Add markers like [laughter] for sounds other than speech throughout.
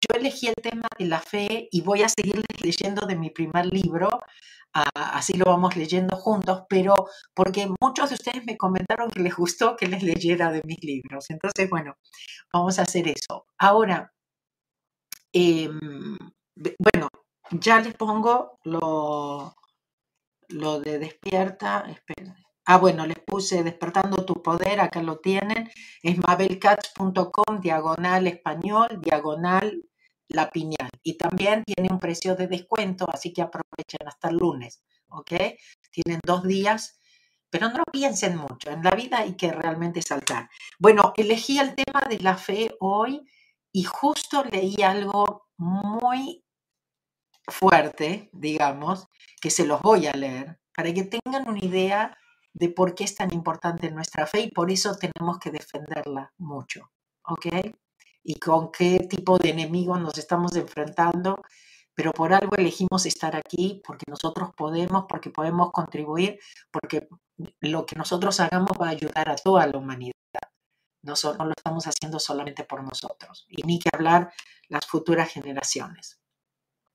yo elegí el tema de la fe y voy a seguir leyendo de mi primer libro, ah, así lo vamos leyendo juntos, pero porque muchos de ustedes me comentaron que les gustó que les leyera de mis libros. Entonces, bueno, vamos a hacer eso. Ahora, em, bueno, ya les pongo lo, lo de despierta. Esperen. Ah, bueno, les puse Despertando tu Poder, acá lo tienen. Es mabelcats.com, diagonal español, diagonal la piñal. Y también tiene un precio de descuento, así que aprovechen hasta el lunes, ¿ok? Tienen dos días, pero no piensen mucho. En la vida hay que realmente saltar. Bueno, elegí el tema de la fe hoy y justo leí algo muy fuerte, digamos, que se los voy a leer para que tengan una idea de por qué es tan importante nuestra fe y por eso tenemos que defenderla mucho, ¿ok? Y con qué tipo de enemigos nos estamos enfrentando, pero por algo elegimos estar aquí, porque nosotros podemos, porque podemos contribuir, porque lo que nosotros hagamos va a ayudar a toda la humanidad. No, no lo estamos haciendo solamente por nosotros, y ni que hablar las futuras generaciones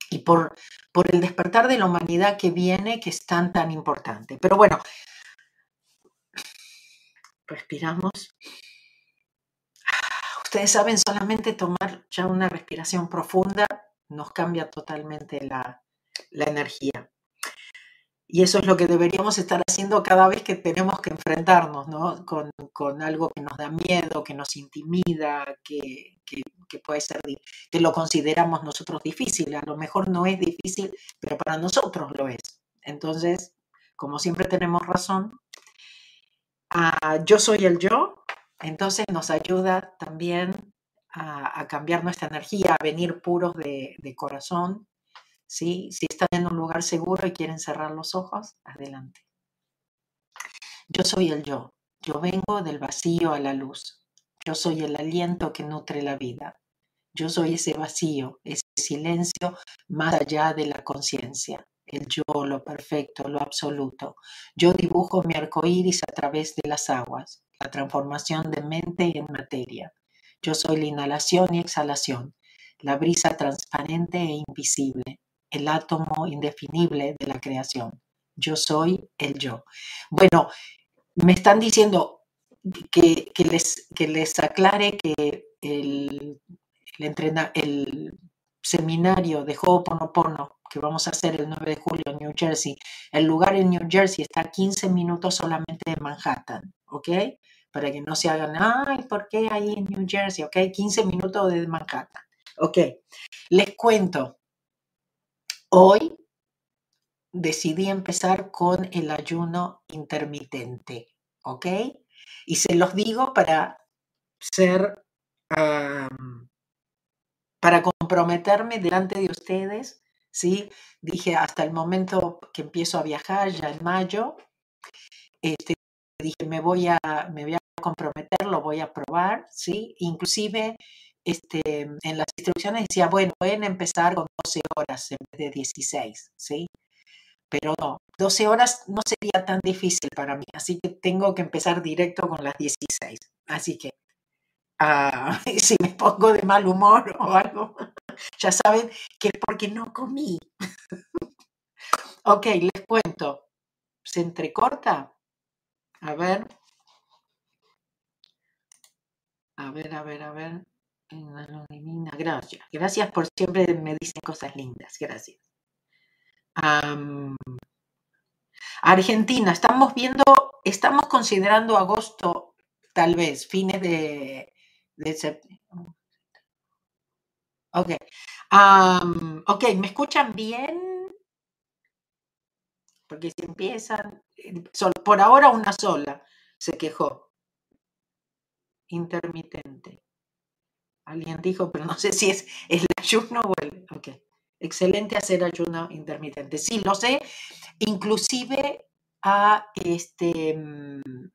y por, por el despertar de la humanidad que viene, que es tan, tan importante. Pero bueno, respiramos. Ustedes saben, solamente tomar ya una respiración profunda nos cambia totalmente la, energía. Y eso es lo que deberíamos estar haciendo cada vez que tenemos que enfrentarnos ¿no? con, con, algo que nos da miedo, que nos intimida, que, que, puede ser, que lo consideramos nosotros difícil. A lo mejor no es difícil, pero para nosotros lo es. Entonces, como siempre tenemos razón, uh, yo soy el yo, entonces nos ayuda también a, cambiar nuestra energía, a venir puros de, de corazón, ¿sí? Si están en un lugar seguro y quieren cerrar los ojos, adelante. Yo soy el yo. Yo vengo del vacío a la luz. Yo soy el aliento que nutre la vida. Yo soy ese vacío, ese silencio más allá de la conciencia. El yo, lo perfecto, lo absoluto. Yo dibujo mi arco iris a través de las aguas, la transformación de mente en materia. Yo soy la inhalación y exhalación, la brisa transparente e invisible, el átomo indefinible de la creación. Yo soy el yo. Bueno, me están diciendo que, que les, que les aclare que el, el, seminario de Ho'oponopono que vamos a hacer el 9 de julio en New Jersey, el lugar en New Jersey está a 15 minutos solamente de Manhattan, ¿ok? Para que no se hagan, ay, ¿por qué ahí en New Jersey? ¿Ok? 15 minutos de Manhattan. Ok, les cuento, Hoy decidí empezar con el ayuno intermitente, ¿ok? Y se los digo para ser, para comprometerme delante de ustedes, ¿sí? Dije hasta el momento que empiezo a viajar, ya en mayo, este, dije me voy a, me voy a comprometer, lo voy a probar, ¿sí? Inclusive este, en las instrucciones decía, bueno, pueden empezar con 12 horas en vez de 16, ¿sí? Pero no, 12 horas no sería tan difícil para mí, así que tengo que empezar directo con las 16. Así que [laughs] uh, si me pongo de mal humor [laughs] o algo, [laughs] ya saben que es porque no comí. ok, les cuento. ¿Se entrecorta? A ver. A ver, a ver, a ver. Gracias. Gracias por siempre me dicen cosas lindas. Gracias. Argentina, estamos viendo, estamos considerando agosto, tal vez, fines de, de septiembre. Ok. Um, ok, ¿me escuchan bien? Porque si empiezan, por ahora una sola se quejó. Intermitente. Alguien dijo, pero no sé si es el ayuno o el... Ok. Excelente hacer ayuno intermitente. Sí, lo sé. Inclusive a este... Mm,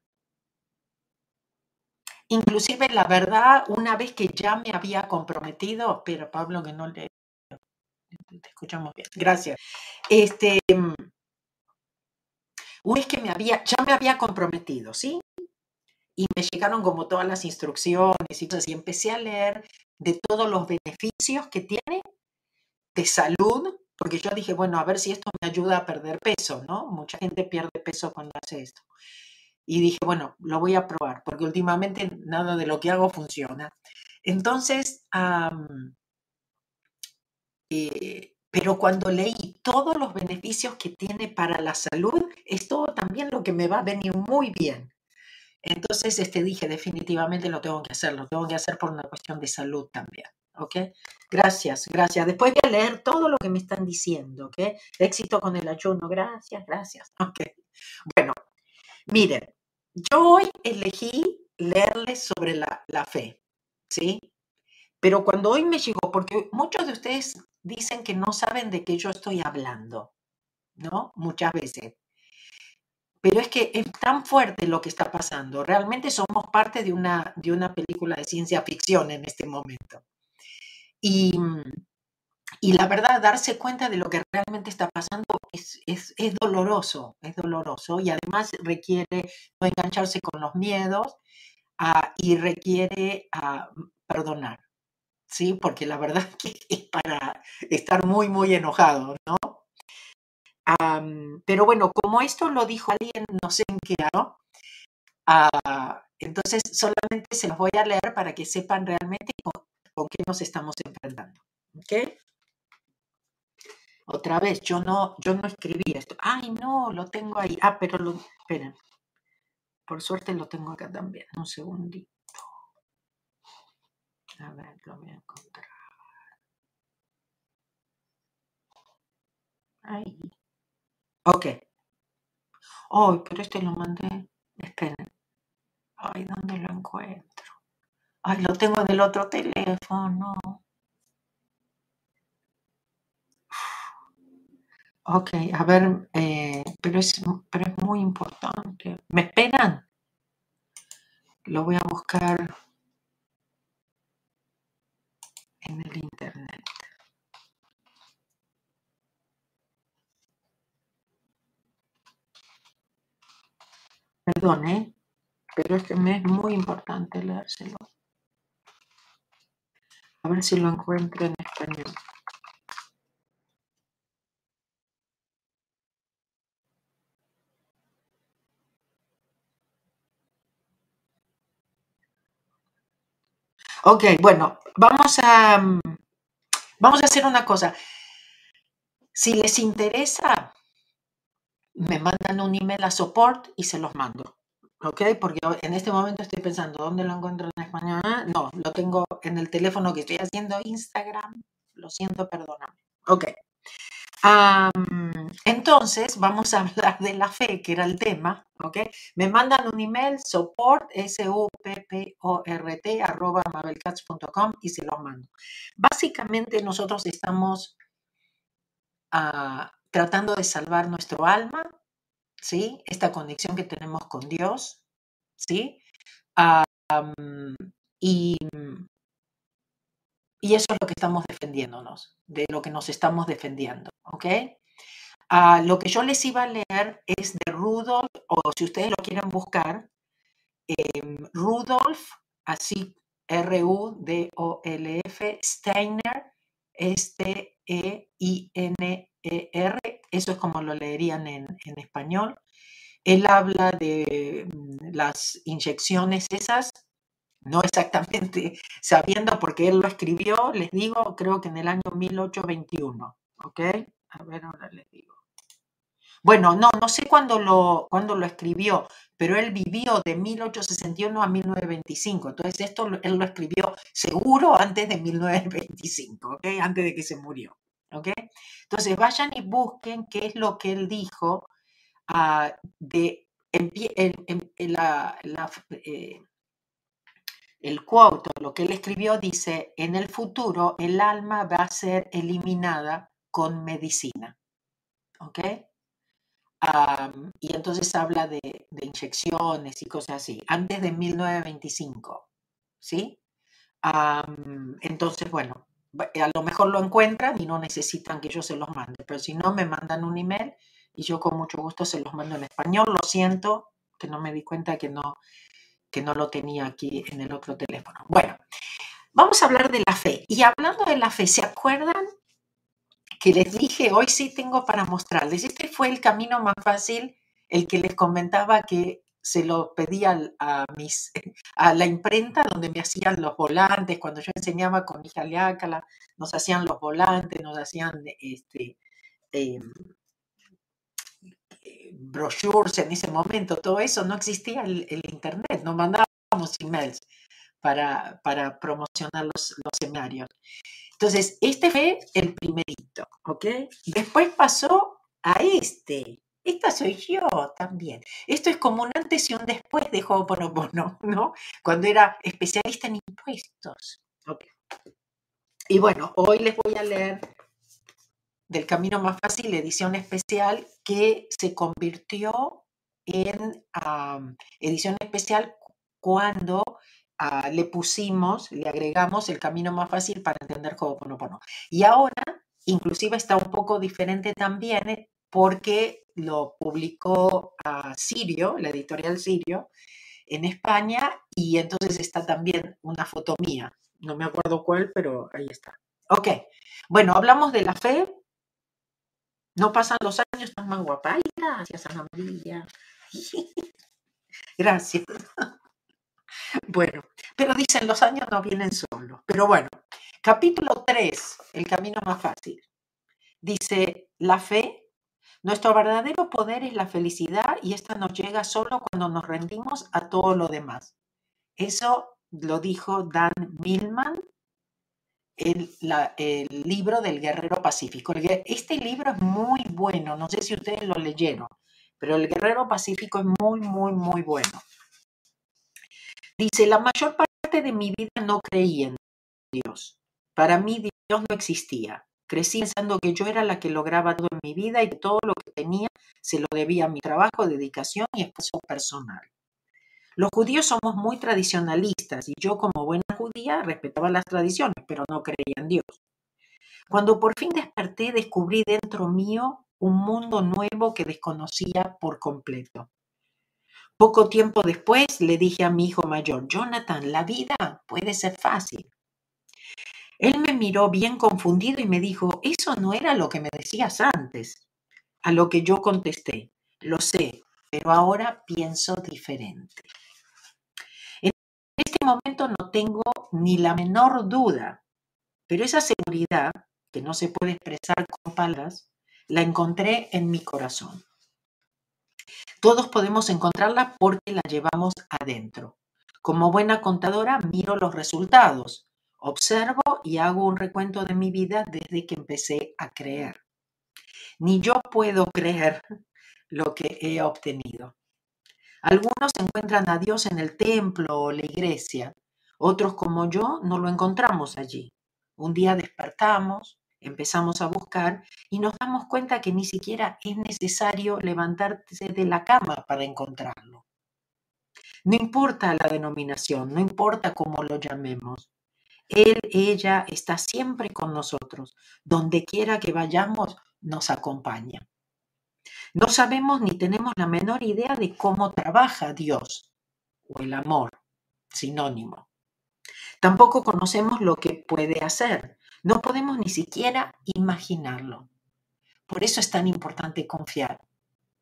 inclusive la verdad, una vez que ya me había comprometido, pero Pablo que no le... Te escuchamos bien. Gracias. Este... Una vez que me había, ya me había comprometido, ¿sí? y me llegaron como todas las instrucciones y, entonces, y empecé a leer de todos los beneficios que tiene de salud, porque yo dije, bueno, a ver si esto me ayuda a perder peso, ¿no? Mucha gente pierde peso cuando hace esto. Y dije, bueno, lo voy a probar, porque últimamente nada de lo que hago funciona. Entonces, eh, pero cuando leí todos los beneficios que tiene para la salud, es todo también lo que me va a venir muy bien. Entonces este, dije, definitivamente lo tengo que hacer, lo tengo que hacer por una cuestión de salud también. ¿Ok? Gracias, gracias. Después voy a leer todo lo que me están diciendo. ¿Ok? Éxito con el ayuno. Gracias, gracias. [laughs] Ok. Bueno, miren, yo hoy elegí leerles sobre la, la fe. ¿Sí? Pero cuando hoy me llegó, porque muchos de ustedes dicen que no saben de qué yo estoy hablando, ¿no? Muchas veces. Pero es que es tan fuerte lo que está pasando. Realmente somos parte de una, de una película de ciencia ficción en este momento. Y, y la verdad, darse cuenta de lo que realmente está pasando es, es, doloroso, es doloroso y además requiere no engancharse con los miedos ah, y requiere ah, perdonar. ¿Sí? Porque la verdad [laughs] que es para estar muy, muy enojado, ¿no? pero bueno, como esto lo dijo alguien, no sé en qué año, ah, entonces solamente se los voy a leer para que sepan realmente con, qué nos estamos enfrentando. ¿Ok? Otra vez, yo no, yo no escribí esto. Ay, no, lo tengo ahí. Ah, pero lo, esperen. Por suerte lo tengo acá también. Un segundito. A ver, lo voy a encontrar. Ahí. Ok. Ay, pero este lo mandé. Esperen. Ay, ¿dónde lo encuentro? Ay, lo tengo en el otro teléfono. Ok, a ver, eh, pero, es, pero es muy importante. ¿Me esperan? Lo voy a buscar en el Internet. Perdón, pero es que me es muy importante leérselo. A ver si lo encuentro en español. Ok, bueno, vamos a, mm, vamos a hacer una cosa. Si les interesa, me mandan un email a support y se los mando. ¿Ok? Porque en este momento estoy pensando, ¿dónde lo encuentro en español? No, lo tengo en el teléfono que estoy haciendo Instagram. Lo siento, perdóname. Ok entonces, vamos a hablar de la fe, que era el tema, ¿ok? Me mandan un email, support, S-U-P-P-O-R-T, arroba mabelcats.com y se lo mando. Básicamente, nosotros estamos ah, tratando de salvar nuestro alma, ¿sí? Esta conexión que tenemos con Dios, ¿sí? y y eso es lo que estamos defendiéndonos, de lo que nos estamos defendiendo, ¿ok? Ah, lo que yo les iba a leer es de Rudolf, o si ustedes lo quieren buscar, em, Rudolf, así R-U-D-O-L-F, Steiner, S-T-E-I-N-E-R, eso es como lo leerían en, en español. Él habla de mm, las inyecciones esas no exactamente [laughs] sabiendo porque él lo escribió, les digo, creo que en el año 1821, ¿ok? A ver, ahora les digo. Bueno, no, no sé cuándo lo, lo escribió, pero él vivió de 1861 a 1925, entonces esto él lo escribió seguro antes de 1925, ¿ok? Antes de que se murió, ¿ok? Entonces vayan y busquen qué es lo que él dijo uh, de la eh, el quote, lo que él escribió, dice, en el futuro el alma va a ser eliminada con medicina. ¿Ok? y entonces habla de, inyecciones y cosas así, antes de 1925. ¿Sí? entonces, bueno, a lo mejor lo encuentran y no necesitan que yo se los mande, pero si no, me mandan un email y yo con mucho gusto se los mando en español. Lo siento que no me di cuenta que no que no lo tenía aquí en el otro teléfono. Bueno, vamos a hablar de la fe. Y hablando de la fe, ¿se acuerdan que les dije, hoy sí tengo para mostrarles? Este fue el camino más fácil, el que les comentaba que se lo pedí a, mis, [laughs] a la imprenta donde me hacían los volantes, cuando yo enseñaba con hija Leácala, nos hacían los volantes, nos hacían este, em, brochures en ese momento, todo eso, no existía el, internet, no mandábamos emails para, para promocionar los, los seminarios. Entonces, este fue el primerito, ¿ok? Después pasó a este, esta soy yo también. Esto es como un antes y un después de Ho'oponopono, ¿no? Cuando era especialista en impuestos. Y bueno, hoy les voy a leer del Camino Más Fácil, edición especial, que se convirtió en edición especial cuando ah, le pusimos, le agregamos el Camino Más Fácil para entender Ho'oponopono. Y ahora, inclusive está un poco diferente también porque lo publicó a Sirio, la editorial Sirio, en España, y entonces está también una foto mía. No me acuerdo cuál, pero ahí está. Ok, bueno, hablamos de la fe. No pasan los años, estás más guapa. Ay, [laughs] gracias, Ana María. gracias. [laughs] bueno, pero dicen, los años no vienen solos. Pero bueno, capítulo 3, el camino más fácil. Dice, la fe nuestro verdadero poder es la felicidad y esta nos llega solo cuando nos rendimos a todo lo demás. Eso lo dijo Dan Millman, el, libro del Guerrero Pacífico. Este libro es muy bueno, no sé si ustedes lo leyeron, pero el Guerrero Pacífico es muy, muy, muy bueno. Dice, la mayor parte de mi vida no creí en Dios. Para mí Dios no existía. Crecí pensando que yo era la que lograba todo en mi vida y todo lo que tenía se lo debía a mi trabajo, dedicación y esfuerzo personal. Los judíos somos muy tradicionalistas y yo como buena judía respetaba las tradiciones, pero no creía en Dios. Cuando por fin desperté, descubrí dentro mío un mundo nuevo que desconocía por completo. Poco tiempo después le dije a mi hijo mayor, Jonathan, la vida puede ser fácil. Él me miró bien confundido y me dijo, eso no era lo que me decías antes. A lo que yo contesté, lo sé, pero ahora pienso diferente. En momento no tengo ni la menor duda, pero esa seguridad, que no se puede expresar con palabras, la encontré en mi corazón. Todos podemos encontrarla porque la llevamos adentro. Como buena contadora miro los resultados Observo y hago un recuento de mi vida desde que empecé a creer. Ni yo puedo creer lo que he obtenido. Algunos encuentran a Dios en el templo o la iglesia, otros como yo no lo encontramos allí. Un día despertamos, empezamos a buscar y nos damos cuenta que ni siquiera es necesario levantarse de la cama para encontrarlo. No importa la denominación, no importa cómo lo llamemos. Él, ella está siempre con nosotros. Donde quiera que vayamos, nos acompaña. No sabemos ni tenemos la menor idea de cómo trabaja Dios o el amor, sinónimo. Tampoco conocemos lo que puede hacer. No podemos ni siquiera imaginarlo. Por eso es tan importante confiar,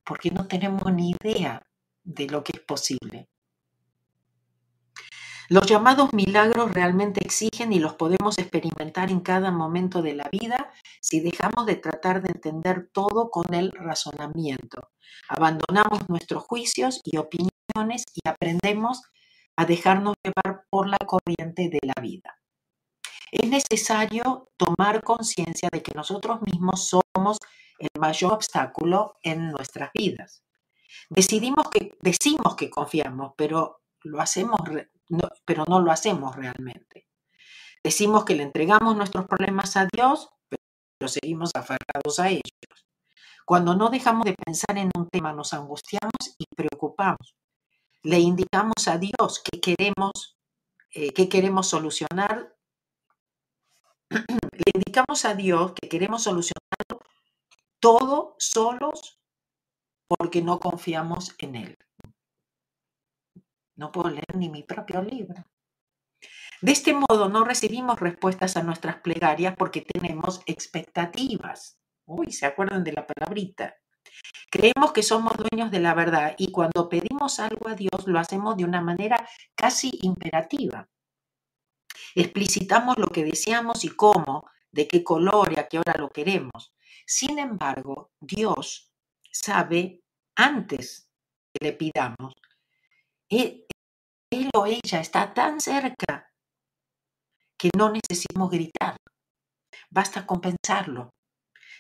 porque no tenemos ni idea de lo que es posible. Los llamados milagros realmente exigen y los podemos experimentar en cada momento de la vida si dejamos de tratar de entender todo con el razonamiento. Abandonamos nuestros juicios y opiniones y aprendemos a dejarnos llevar por la corriente de la vida. Es necesario tomar conciencia de que nosotros mismos somos el mayor obstáculo en nuestras vidas. Decidimos que, decimos que confiamos, pero lo hacemos pero no lo hacemos realmente. Decimos que le entregamos nuestros problemas a Dios, pero seguimos aferrados a ellos. Cuando no dejamos de pensar en un tema, nos angustiamos y preocupamos. Le indicamos a Dios que queremos, eh, que queremos solucionar. [clears throat] Le indicamos a Dios que queremos solucionar todo solos porque no confiamos en Él. No puedo leer ni mi propio libro. De este modo no recibimos respuestas a nuestras plegarias porque tenemos expectativas. Uy, ¿se acuerdan de la palabrita? Creemos que somos dueños de la verdad y cuando pedimos algo a Dios lo hacemos de una manera casi imperativa. Explicitamos lo que deseamos y cómo, de qué color y a qué hora lo queremos. Sin embargo, Dios sabe antes que le pidamos. Él, él o ella está tan cerca que no necesitamos gritar. Basta con pensarlo.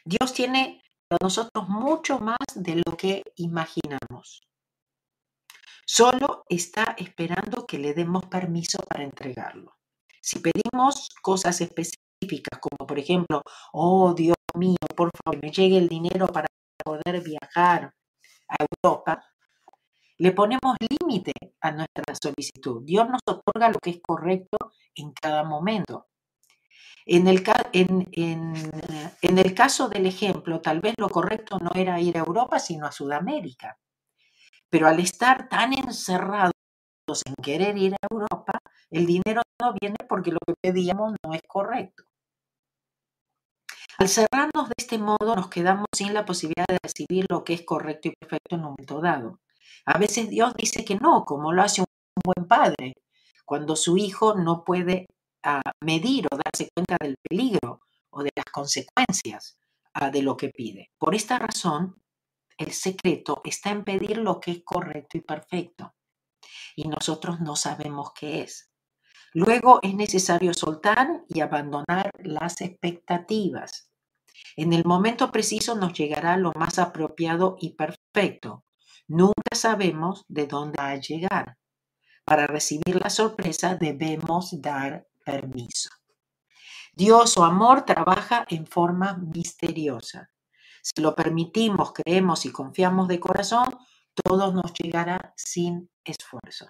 Dios tiene para nosotros mucho más de lo que imaginamos. Solo está esperando que le demos permiso para entregarlo. Si pedimos cosas específicas, como por ejemplo, oh Dios mío, por favor, me llegue el dinero para poder viajar a Europa, le ponemos límite a nuestra solicitud. Dios nos otorga lo que es correcto en cada momento. En el, caso del ejemplo, tal vez lo correcto no era ir a Europa, sino a Sudamérica. Pero al estar tan encerrados en querer ir a Europa, el dinero no viene porque lo que pedíamos no es correcto. Al cerrarnos de este modo, nos quedamos sin la posibilidad de recibir lo que es correcto y perfecto en un momento dado. A veces Dios dice que no, como lo hace un buen padre, cuando su hijo no puede a medir o darse cuenta del peligro o de las consecuencias ah, de lo que pide. Por esta razón, el secreto está en pedir lo que es correcto y perfecto. Y nosotros no sabemos qué es. Luego es necesario soltar y abandonar las expectativas. En el momento preciso nos llegará lo más apropiado y perfecto. Nunca sabemos de dónde va a llegar. Para recibir la sorpresa debemos dar permiso. Dios o amor trabaja en forma misteriosa. Si lo permitimos, creemos y confiamos de corazón, todo nos llegará sin esfuerzo.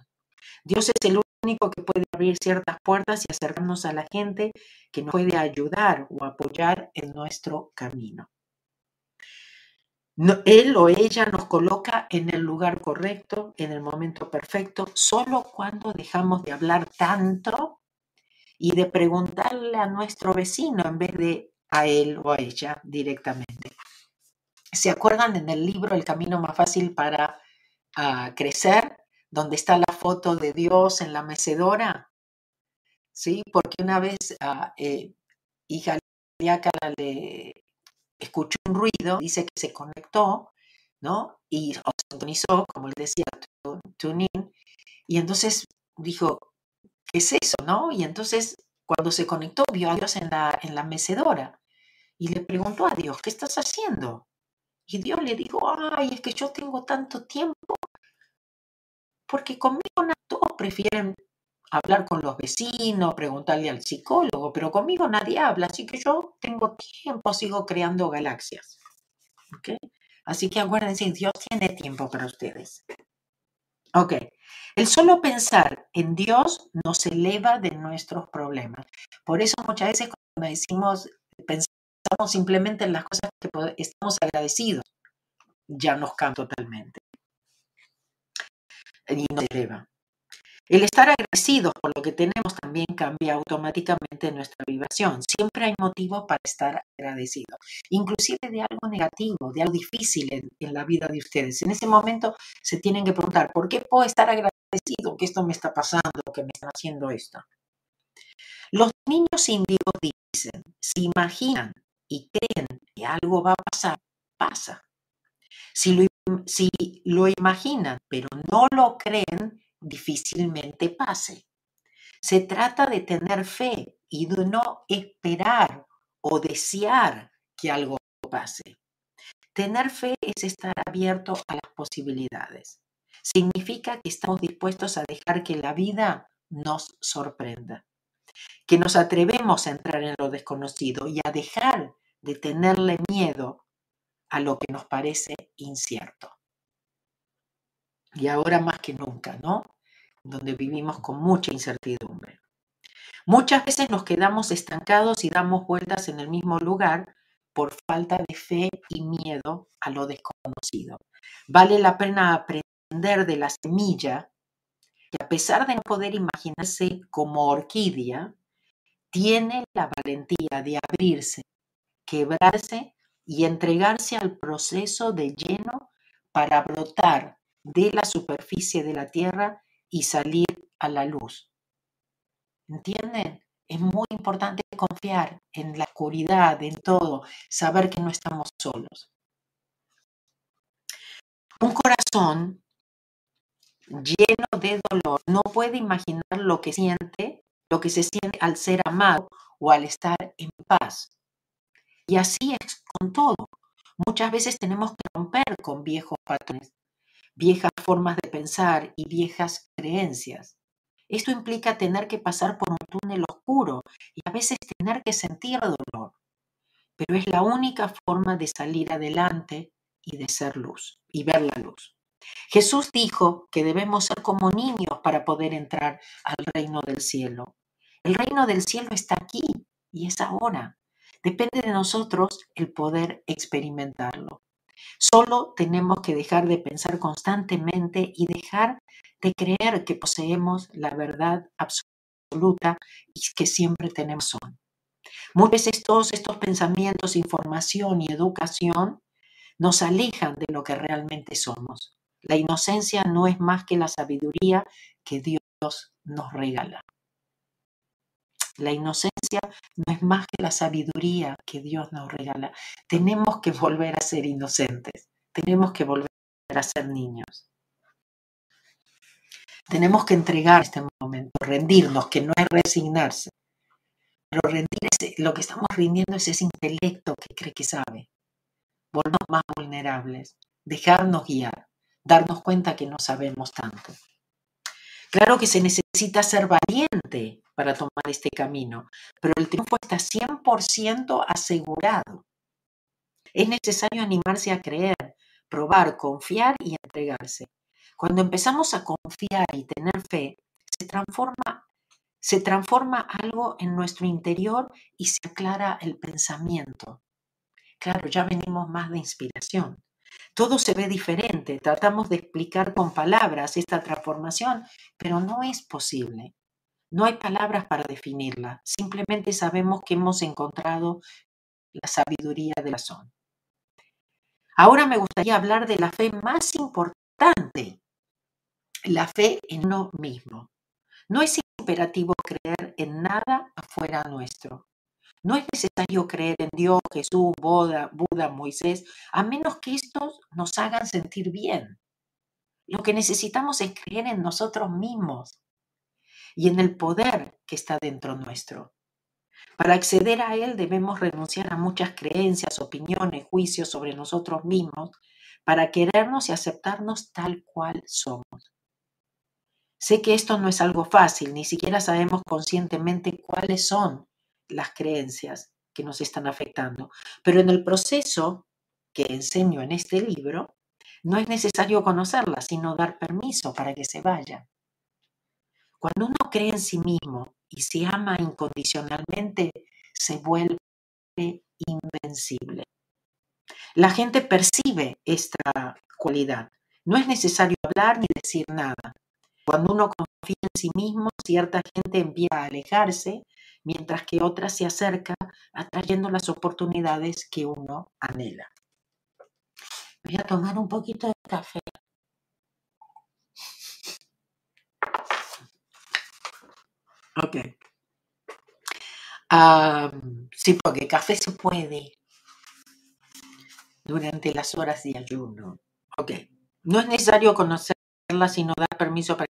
Dios es el único que puede abrir ciertas puertas y acercarnos a la gente que nos puede ayudar o apoyar en nuestro camino. Él o ella nos coloca en el lugar correcto, en el momento perfecto, solo cuando dejamos de hablar tanto y de preguntarle a nuestro vecino en vez de a él o a ella directamente. ¿Se acuerdan en el libro El camino más fácil para ah, crecer, donde está la foto de Dios en la mecedora? Sí, porque una vez uh, eh, hija le escuchó un ruido, dice que se conectó, ¿no? Y o sintonizó, como él decía, tuning, y entonces dijo, ¿qué es eso, no? Y entonces, cuando se conectó, vio a Dios en la, en la mecedora y le preguntó a Dios, ¿qué estás haciendo? Y Dios le dijo, ay, es que yo tengo tanto tiempo, porque conmigo no todos prefieren hablar con los vecinos, preguntarle al psicólogo, pero conmigo nadie habla, así que yo tengo tiempo, sigo creando galaxias. Así que acuérdense, Dios tiene tiempo para ustedes. Ok, el solo pensar en Dios nos eleva de nuestros problemas. Por eso muchas veces cuando decimos, pensamos simplemente en las cosas que estamos agradecidos, ya nos cambia totalmente. Y nos eleva. El estar agradecidos por lo que tenemos también cambia automáticamente nuestra vibración. Siempre hay motivos para estar agradecidos, inclusive de algo negativo, de algo difícil en, la vida de ustedes. En ese momento se tienen que preguntar, ¿por qué puedo estar agradecido que esto me está pasando, que me están haciendo esto? Los niños índigos dicen, si imaginan y creen que algo va a pasar, pasa. Si lo imaginan pero no lo creen, difícilmente pase. Se trata de tener fe y de no esperar o desear que algo pase. Tener fe es estar abierto a las posibilidades. Significa que estamos dispuestos a dejar que la vida nos sorprenda, que nos atrevemos a entrar en lo desconocido y a dejar de tenerle miedo a lo que nos parece incierto y ahora más que nunca, ¿no? Donde vivimos con mucha incertidumbre. Muchas veces nos quedamos estancados y damos vueltas en el mismo lugar por falta de fe y miedo a lo desconocido. Vale la pena aprender de la semilla que a pesar de no poder imaginarse como orquídea, tiene la valentía de abrirse, quebrarse y entregarse al proceso de lleno para brotar de la superficie de la tierra y salir a la luz. ¿Entienden? Es muy importante confiar en la oscuridad, en todo, saber que no estamos solos. Un corazón lleno de dolor no puede imaginar lo que siente, lo que se siente al ser amado o al estar en paz. Y así es con todo. Muchas veces tenemos que romper con viejos patrones, viejas formas de pensar y viejas creencias. Esto implica tener que pasar por un túnel oscuro y a veces tener que sentir dolor, pero es la única forma de salir adelante y de ser luz y ver la luz. Jesús dijo que debemos ser como niños para poder entrar al reino del cielo. El reino del cielo está aquí y es ahora. Depende de nosotros el poder experimentarlo. Solo tenemos que dejar de pensar constantemente y dejar de creer que poseemos la verdad absoluta y que siempre tenemos son. Muchas veces todos estos pensamientos, información y educación nos alejan de lo que realmente somos. La inocencia no es más que la sabiduría que Dios nos regala. La inocencia no es más que la sabiduría que Dios nos regala. Tenemos que volver a ser inocentes. Tenemos que volver a ser niños. Tenemos que entregar este momento, rendirnos, que no es resignarse. Pero rendir lo que estamos rindiendo es ese intelecto que cree que sabe. Volvernos más vulnerables, dejarnos guiar, darnos cuenta que no sabemos tanto. Claro que se necesita ser valiente para tomar este camino, pero el triunfo está 100% asegurado. Es necesario animarse a creer, probar, confiar y entregarse. Cuando empezamos a confiar y tener fe, se transforma, se transforma algo en nuestro interior y se aclara el pensamiento. Claro, ya venimos más de inspiración. Todo se ve diferente, tratamos de explicar con palabras esta transformación, pero no es posible. No hay palabras para definirla, simplemente sabemos que hemos encontrado la sabiduría de la razón. Ahora me gustaría hablar de la fe más importante, la fe en uno mismo. No es imperativo creer en nada afuera nuestro. No es necesario creer en Dios, Jesús, Buda, Buda, Moisés, a menos que estos nos hagan sentir bien. Lo que necesitamos es creer en nosotros mismos y en el poder que está dentro nuestro. Para acceder a Él debemos renunciar a muchas creencias, opiniones, juicios sobre nosotros mismos para querernos y aceptarnos tal cual somos. Sé que esto no es algo fácil, ni siquiera sabemos conscientemente cuáles son las creencias que nos están afectando. Pero en el proceso que enseño en este libro, no es necesario conocerlas, sino dar permiso para que se vayan. Cuando uno cree en sí mismo y se ama incondicionalmente, se vuelve invencible. La gente percibe esta cualidad. No es necesario hablar ni decir nada. Cuando uno confía en sí mismo, cierta gente empieza a alejarse mientras que otra se acerca atrayendo las oportunidades que uno anhela. Voy a tomar un poquito de café. Ok. sí, porque café se puede durante las horas de ayuno. Ok. No es necesario conocerla, sino dar permiso para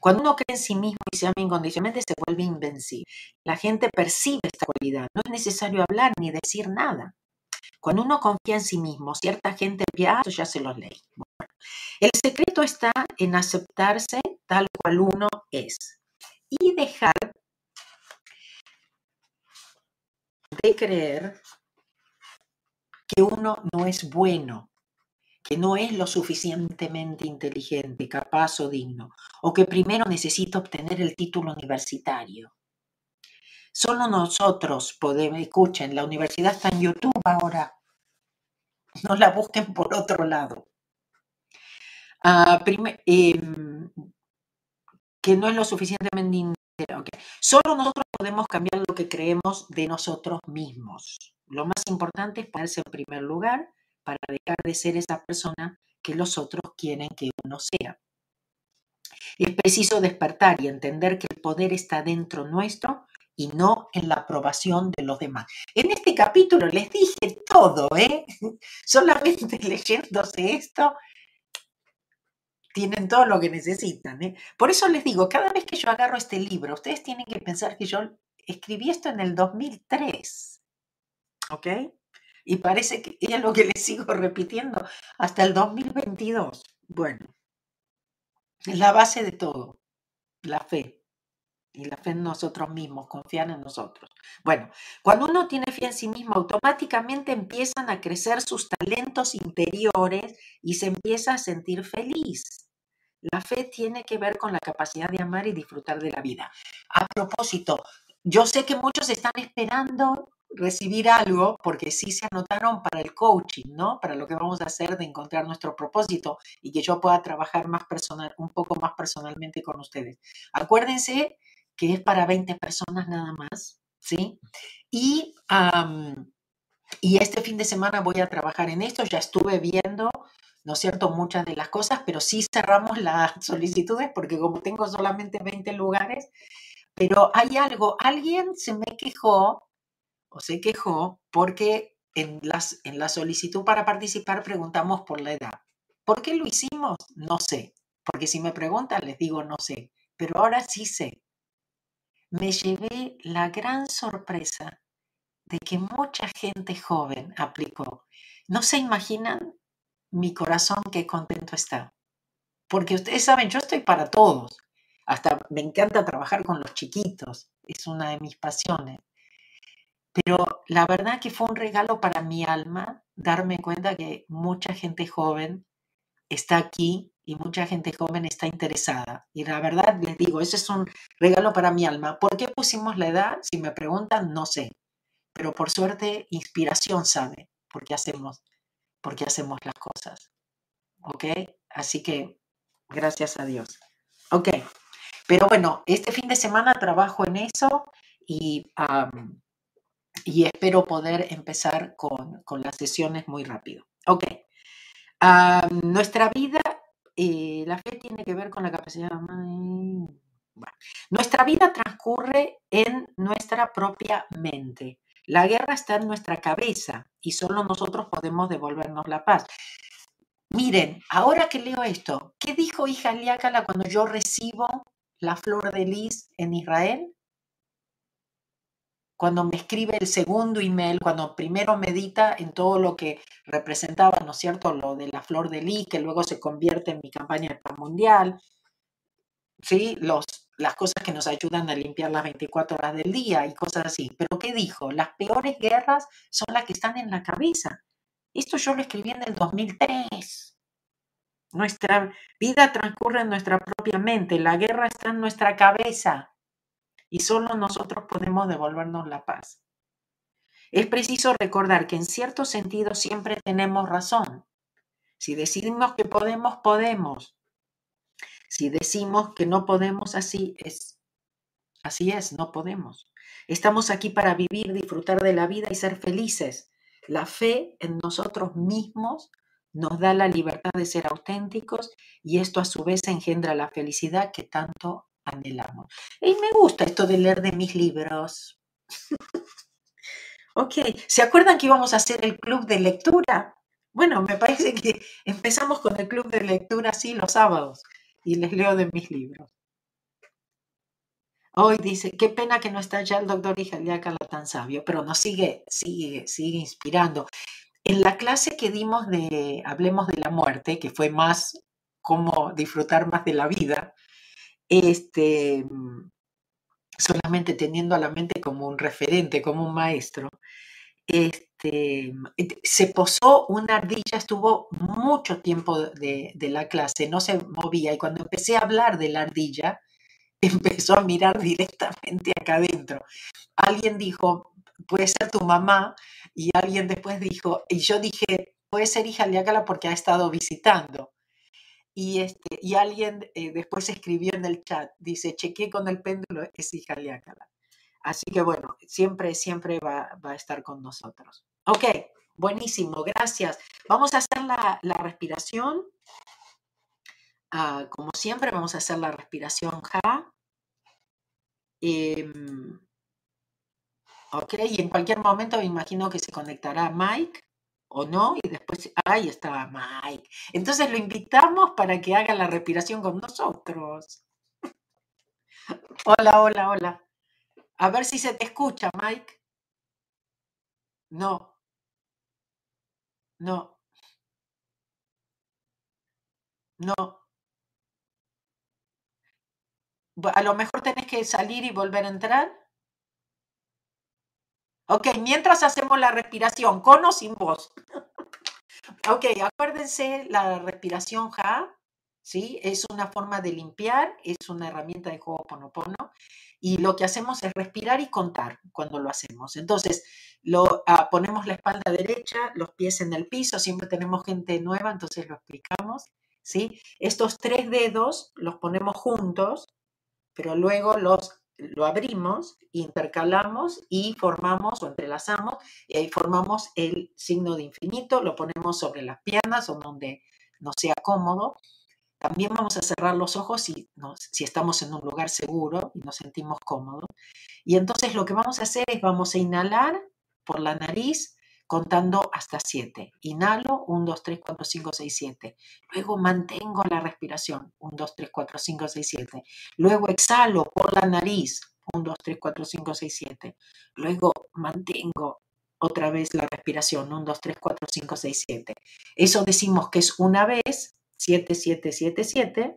cuando uno cree en sí mismo y se ama incondicionalmente, se vuelve invencible. La gente percibe esta cualidad. No es necesario hablar ni decir nada. Cuando uno confía en sí mismo, cierta gente ya, ya se lo leí. el secreto está en aceptarse tal cual uno es y dejar de creer que uno no es bueno, que no es lo suficientemente inteligente, capaz o digno, o que primero necesita obtener el título universitario. Solo nosotros podemos, escuchen, la universidad está en YouTube ahora, no la busquen por otro lado. Ah, em, que no es lo suficientemente. Solo nosotros podemos cambiar lo que creemos de nosotros mismos. Lo más importante es ponerse en primer lugar para dejar de ser esa persona que los otros quieren que uno sea. Es preciso despertar y entender que el poder está dentro nuestro y no en la aprobación de los demás. En este capítulo les dije todo, ¿eh? [laughs] Solamente [laughs] leyéndose esto, tienen todo lo que necesitan. ¿eh? Por eso les digo, cada vez que yo agarro este libro, ustedes tienen que pensar que yo escribí esto en el 2003, ¿ok? Y parece que es lo que les sigo repitiendo hasta el 2022. Bueno, es la base de todo, la fe. Y la fe en nosotros mismos, confiar en nosotros. Bueno, cuando uno tiene fe en sí mismo, automáticamente empiezan a crecer sus talentos interiores y se empieza a sentir feliz. La fe tiene que ver con la capacidad de amar y disfrutar de la vida. A propósito, yo sé que muchos están esperando recibir algo porque sí se anotaron para el coaching, ¿no? Para lo que vamos a hacer de encontrar nuestro propósito y que yo pueda trabajar más personal, un poco más personalmente con ustedes. Acuérdense que es para 20 personas nada más, ¿sí? Y, y este fin de semana voy a trabajar en esto. Ya estuve viendo ¿no es cierto?, muchas de las cosas, pero sí cerramos las [laughs] solicitudes porque como tengo solamente 20 lugares, pero hay algo, alguien se me quejó o se quejó porque en, las, en la solicitud para participar preguntamos por la edad. ¿Por qué lo hicimos? No sé, porque si me preguntan les digo no sé, pero ahora sí sé. Me llevé la gran sorpresa de que mucha gente joven aplicó. No se imaginan mi corazón qué contento está. Porque ustedes saben, yo estoy para todos. Hasta me encanta trabajar con los chiquitos. Es una de mis pasiones. Pero la verdad que fue un regalo para mi alma darme cuenta que mucha gente joven está aquí y mucha gente joven está interesada. Y la verdad les digo, ese es un regalo para mi alma. ¿Por qué pusimos la edad? Si me preguntan, no sé. Pero por suerte, inspiración sabe por qué hacemos hacemos las cosas. ¿Ok? Así que gracias a Dios. Ok. Pero bueno, este fin de semana trabajo en eso y, y espero poder empezar con, las sesiones muy rápido. Ok. nuestra vida, eh, la fe tiene que ver con la capacidad... nuestra vida transcurre en nuestra propia mente. La guerra está en nuestra cabeza y solo nosotros podemos devolvernos la paz. Miren, ahora que leo esto, ¿qué dijo hija Liácala cuando yo recibo la flor de lis en Israel? Cuando me escribe el segundo email, cuando primero medita en todo lo que representaba, ¿no es cierto?, lo de la flor de lis, que luego se convierte en mi campaña mundial, ¿sí? Los las cosas que nos ayudan a limpiar las 24 horas del día y cosas así. Pero ¿qué dijo? Las peores guerras son las que están en la cabeza. Esto yo lo escribí en el 2003. Nuestra vida transcurre en nuestra propia mente, la guerra está en nuestra cabeza y solo nosotros podemos devolvernos la paz. Es preciso recordar que en cierto sentido siempre tenemos razón. Si decidimos que podemos, podemos. Si decimos que no podemos, así es. Así es, no podemos. Estamos aquí para vivir, disfrutar de la vida y ser felices. La fe en nosotros mismos nos da la libertad de ser auténticos y esto a su vez engendra la felicidad que tanto anhelamos. Y me gusta esto de leer de mis libros. [laughs] ok, ¿se acuerdan que íbamos a hacer el club de lectura? Bueno, me parece que empezamos con el club de lectura así los sábados y les leo de mis libros. Hoy dice, qué pena que no está ya el doctor Ijaliácala tan sabio, pero nos sigue, sigue, sigue inspirando. En la clase que dimos de Hablemos de la muerte, que fue más cómo disfrutar más de la vida, este, solamente teniendo a la mente como un referente, como un maestro, este, se posó una ardilla, estuvo mucho tiempo de, la clase, no se movía y cuando empecé a hablar de la ardilla, [laughs] empezó a mirar directamente acá adentro. Alguien dijo, puede ser tu mamá, y alguien después dijo, y yo dije, puede ser hija de Ácala porque ha estado visitando. y, este, y alguien eh, después escribió en el chat, dice, chequeé con el péndulo, es hija Así que bueno, siempre, siempre va, va, a estar con nosotros. Ok, buenísimo, gracias. Vamos a hacer la, la respiración. Ah, como siempre, vamos a hacer la respiración Ja. Em, ok, y en cualquier momento me imagino que se conectará Mike o no, y después, ahí estaba Mike. Entonces lo invitamos para que haga la respiración con nosotros. [laughs] Hola, hola, hola. A ver si se te escucha, Mike. No. No. No. A lo mejor tenés que salir y volver a entrar. Ok, mientras hacemos la respiración, con o sin voz. [laughs] ok, acuérdense la respiración Ja, ¿sí? Es una forma de limpiar, es una herramienta de Ho'oponopono y lo que hacemos es respirar y contar cuando lo hacemos. Entonces, lo, ah, ponemos la espalda derecha, los pies en el piso, siempre tenemos gente nueva, entonces lo explicamos, ¿sí? Estos tres dedos los ponemos juntos, pero luego los lo abrimos, intercalamos y formamos o entrelazamos y ahí formamos el signo de infinito, lo ponemos sobre las piernas o donde nos sea cómodo. También vamos a cerrar los ojos si, si estamos en un lugar seguro y nos sentimos cómodos. Y entonces lo que vamos a hacer es vamos a inhalar por la nariz contando hasta 7. Inhalo, 1, 2, 3, 4, 5, 6, 7. Luego mantengo la respiración, 1, 2, 3, 4, 5, 6, 7. Luego exhalo por la nariz, 1, 2, 3, 4, 5, 6, 7. Luego mantengo otra vez la respiración, 1, 2, 3, 4, 5, 6, 7. Eso decimos que es una vez, 7, 7, 7, 7.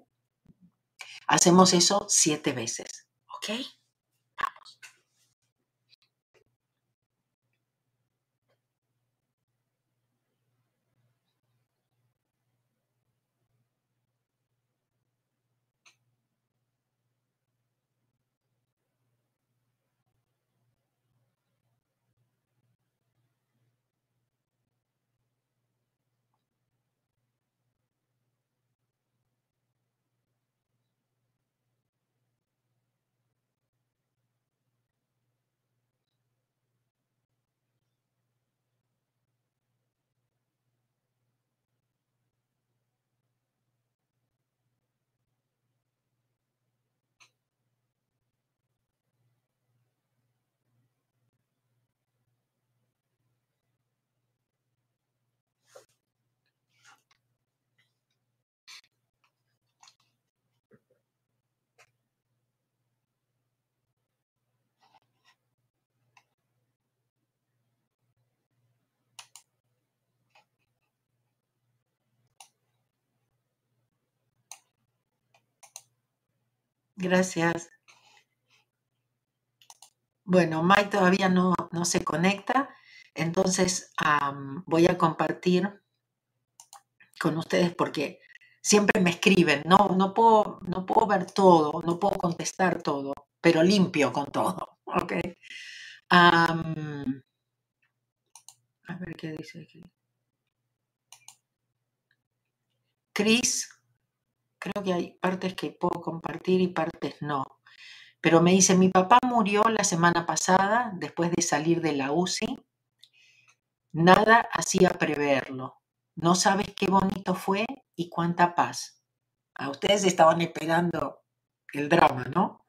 Hacemos eso 7 veces, ¿ok? Gracias. Bueno, Mike todavía no, no se conecta, entonces voy a compartir con ustedes porque siempre me escriben, no, no, puedo, no puedo ver todo, no puedo contestar todo, pero limpio con todo, [laughs] ¿ok? a ver qué dice aquí. Chris creo que hay partes que puedo compartir y partes no. Pero me dice, mi papá murió la semana pasada después de salir de la UCI. Nada hacía preverlo. No sabes qué bonito fue y cuánta paz. A ustedes estaban esperando el drama, ¿no?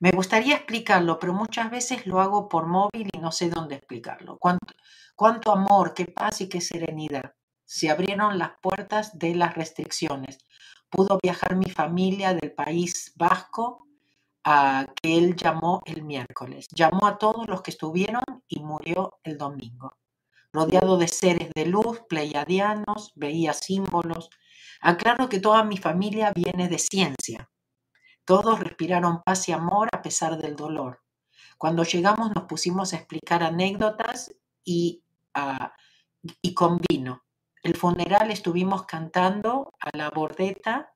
Me gustaría explicarlo, pero muchas veces lo hago por móvil y no sé dónde explicarlo. Cuánto, cuánto amor, qué paz y qué serenidad. Se abrieron las puertas de las restricciones pudo viajar mi familia del país vasco a que él llamó el miércoles. Llamó a todos los que estuvieron y murió el domingo. Rodeado de seres de luz, pleiadianos, veía símbolos. Aclaro que toda mi familia viene de ciencia. Todos respiraron paz y amor a pesar del dolor. Cuando llegamos nos pusimos a explicar anécdotas y, uh, y con vino. El funeral estuvimos cantando a la bordeta,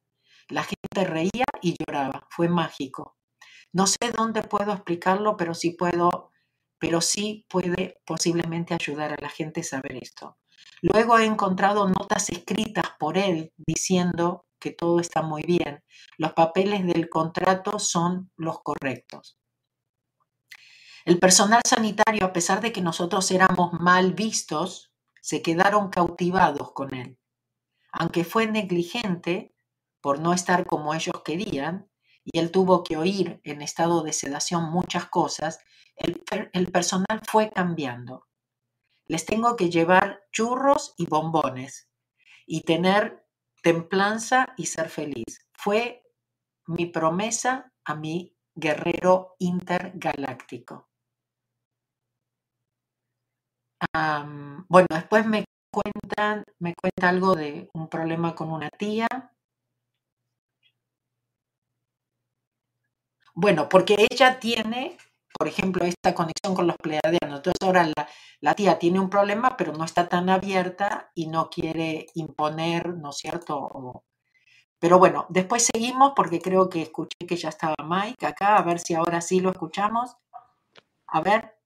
la gente reía y lloraba, fue mágico. No sé dónde puedo explicarlo, pero sí puedo, pero sí puede posiblemente ayudar a la gente a saber esto. Luego he encontrado notas escritas por él diciendo que todo está muy bien. Los papeles del contrato son los correctos. El personal sanitario, a pesar de que nosotros éramos mal vistos, se quedaron cautivados con él. Aunque fue negligente por no estar como ellos querían, y él tuvo que oír en estado de sedación muchas cosas, el, personal fue cambiando. Les tengo que llevar churros y bombones y tener templanza y ser feliz. Fue mi promesa a mi guerrero intergaláctico. Bueno, después me cuentan, me cuenta algo de un problema con una tía. Bueno, porque ella tiene, por ejemplo, esta conexión con los pleiadianos. Entonces ahora la, la tía tiene un problema, pero no está tan abierta y no quiere imponer, ¿no es cierto? Pero bueno, después seguimos porque creo que escuché que ya estaba Mike acá, a ver si ahora sí lo escuchamos. A ver.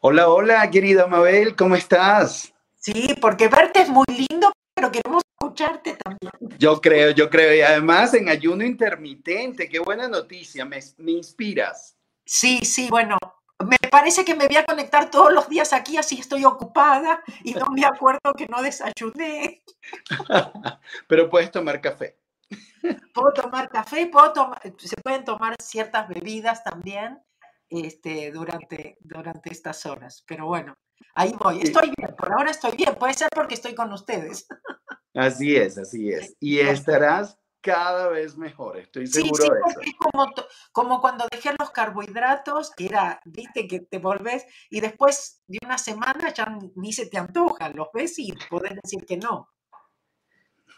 Hola, hola, querida Mabel, ¿cómo estás? Sí, porque verte es muy lindo, pero queremos escucharte también. Yo creo, yo creo. Y además en ayuno intermitente, qué buena noticia, me, me inspiras. Sí, sí, bueno, me parece que me voy a conectar todos los días aquí, así estoy ocupada y no me acuerdo que no desayuné. [laughs] Pero puedes tomar café. Puedo tomar café, puedo tomar, se pueden tomar ciertas bebidas también este, durante, durante estas horas. Pero bueno, ahí voy. Estoy bien, por ahora estoy bien. Puede ser porque estoy con ustedes. Así es, así es. [laughs] Y estarás cada vez mejor, estoy seguro de eso. Es como, como cuando dejé los carbohidratos, que era, viste, que te volvés y después de una semana ya ni se te antoja, los ves y podés decir que no.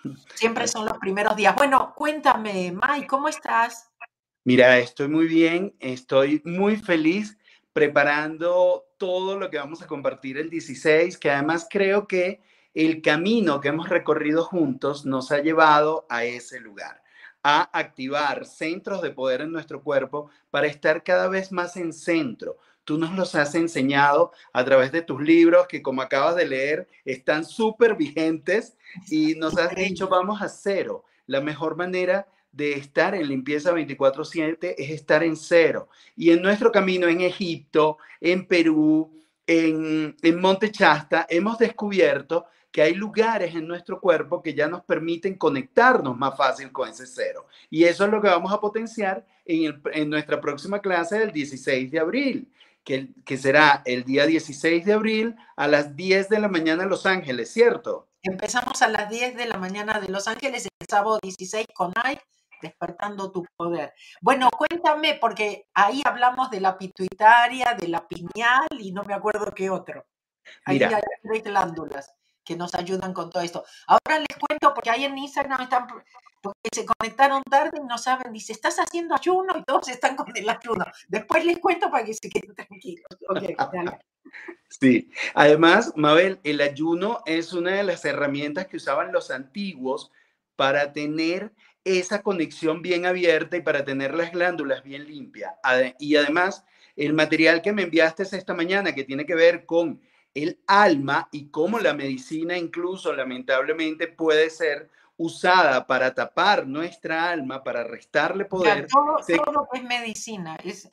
[laughs] Siempre son los primeros días. Bueno, cuéntame, Mai, ¿cómo estás? Mira, estoy muy bien, estoy muy feliz preparando todo lo que vamos a compartir el 16, que además creo que el camino que hemos recorrido juntos nos ha llevado a ese lugar, a activar centros de poder en nuestro cuerpo para estar cada vez más en centro. Tú nos los has enseñado a través de tus libros que como acabas de leer están súper vigentes y nos has dicho vamos a cero. La mejor manera de estar en limpieza 24/7 es estar en cero. Y en nuestro camino en Egipto, en Perú, en, en Monte Chasta, hemos descubierto que hay lugares en nuestro cuerpo que ya nos permiten conectarnos más fácil con ese cero. Y eso es lo que vamos a potenciar en, nuestra próxima clase del 16 de abril, que, que será el día 16 de abril a las 10 de la mañana en Los Ángeles, ¿cierto? Empezamos a las 10 de la mañana de Los Ángeles, el sábado 16 con Nike, despertando tu poder. Bueno, cuéntame, porque ahí hablamos de la pituitaria, de la piñal y no me acuerdo qué otro. Ahí hay tres glándulas que nos ayudan con todo esto. Ahora les cuento, porque ahí en Instagram están, porque se conectaron tarde y no saben, dice, estás haciendo ayuno y todos están con el ayuno. Después les cuento para que se queden tranquilos. Sí, además, Mabel, el ayuno es una de las herramientas que usaban los antiguos para tener esa conexión bien abierta y para tener las glándulas bien limpias. Y además, el material que me enviaste esta mañana, que tiene que ver con el alma y cómo la medicina incluso lamentablemente puede ser usada para tapar nuestra alma, para restarle poder. todo, todo, es medicina. Es,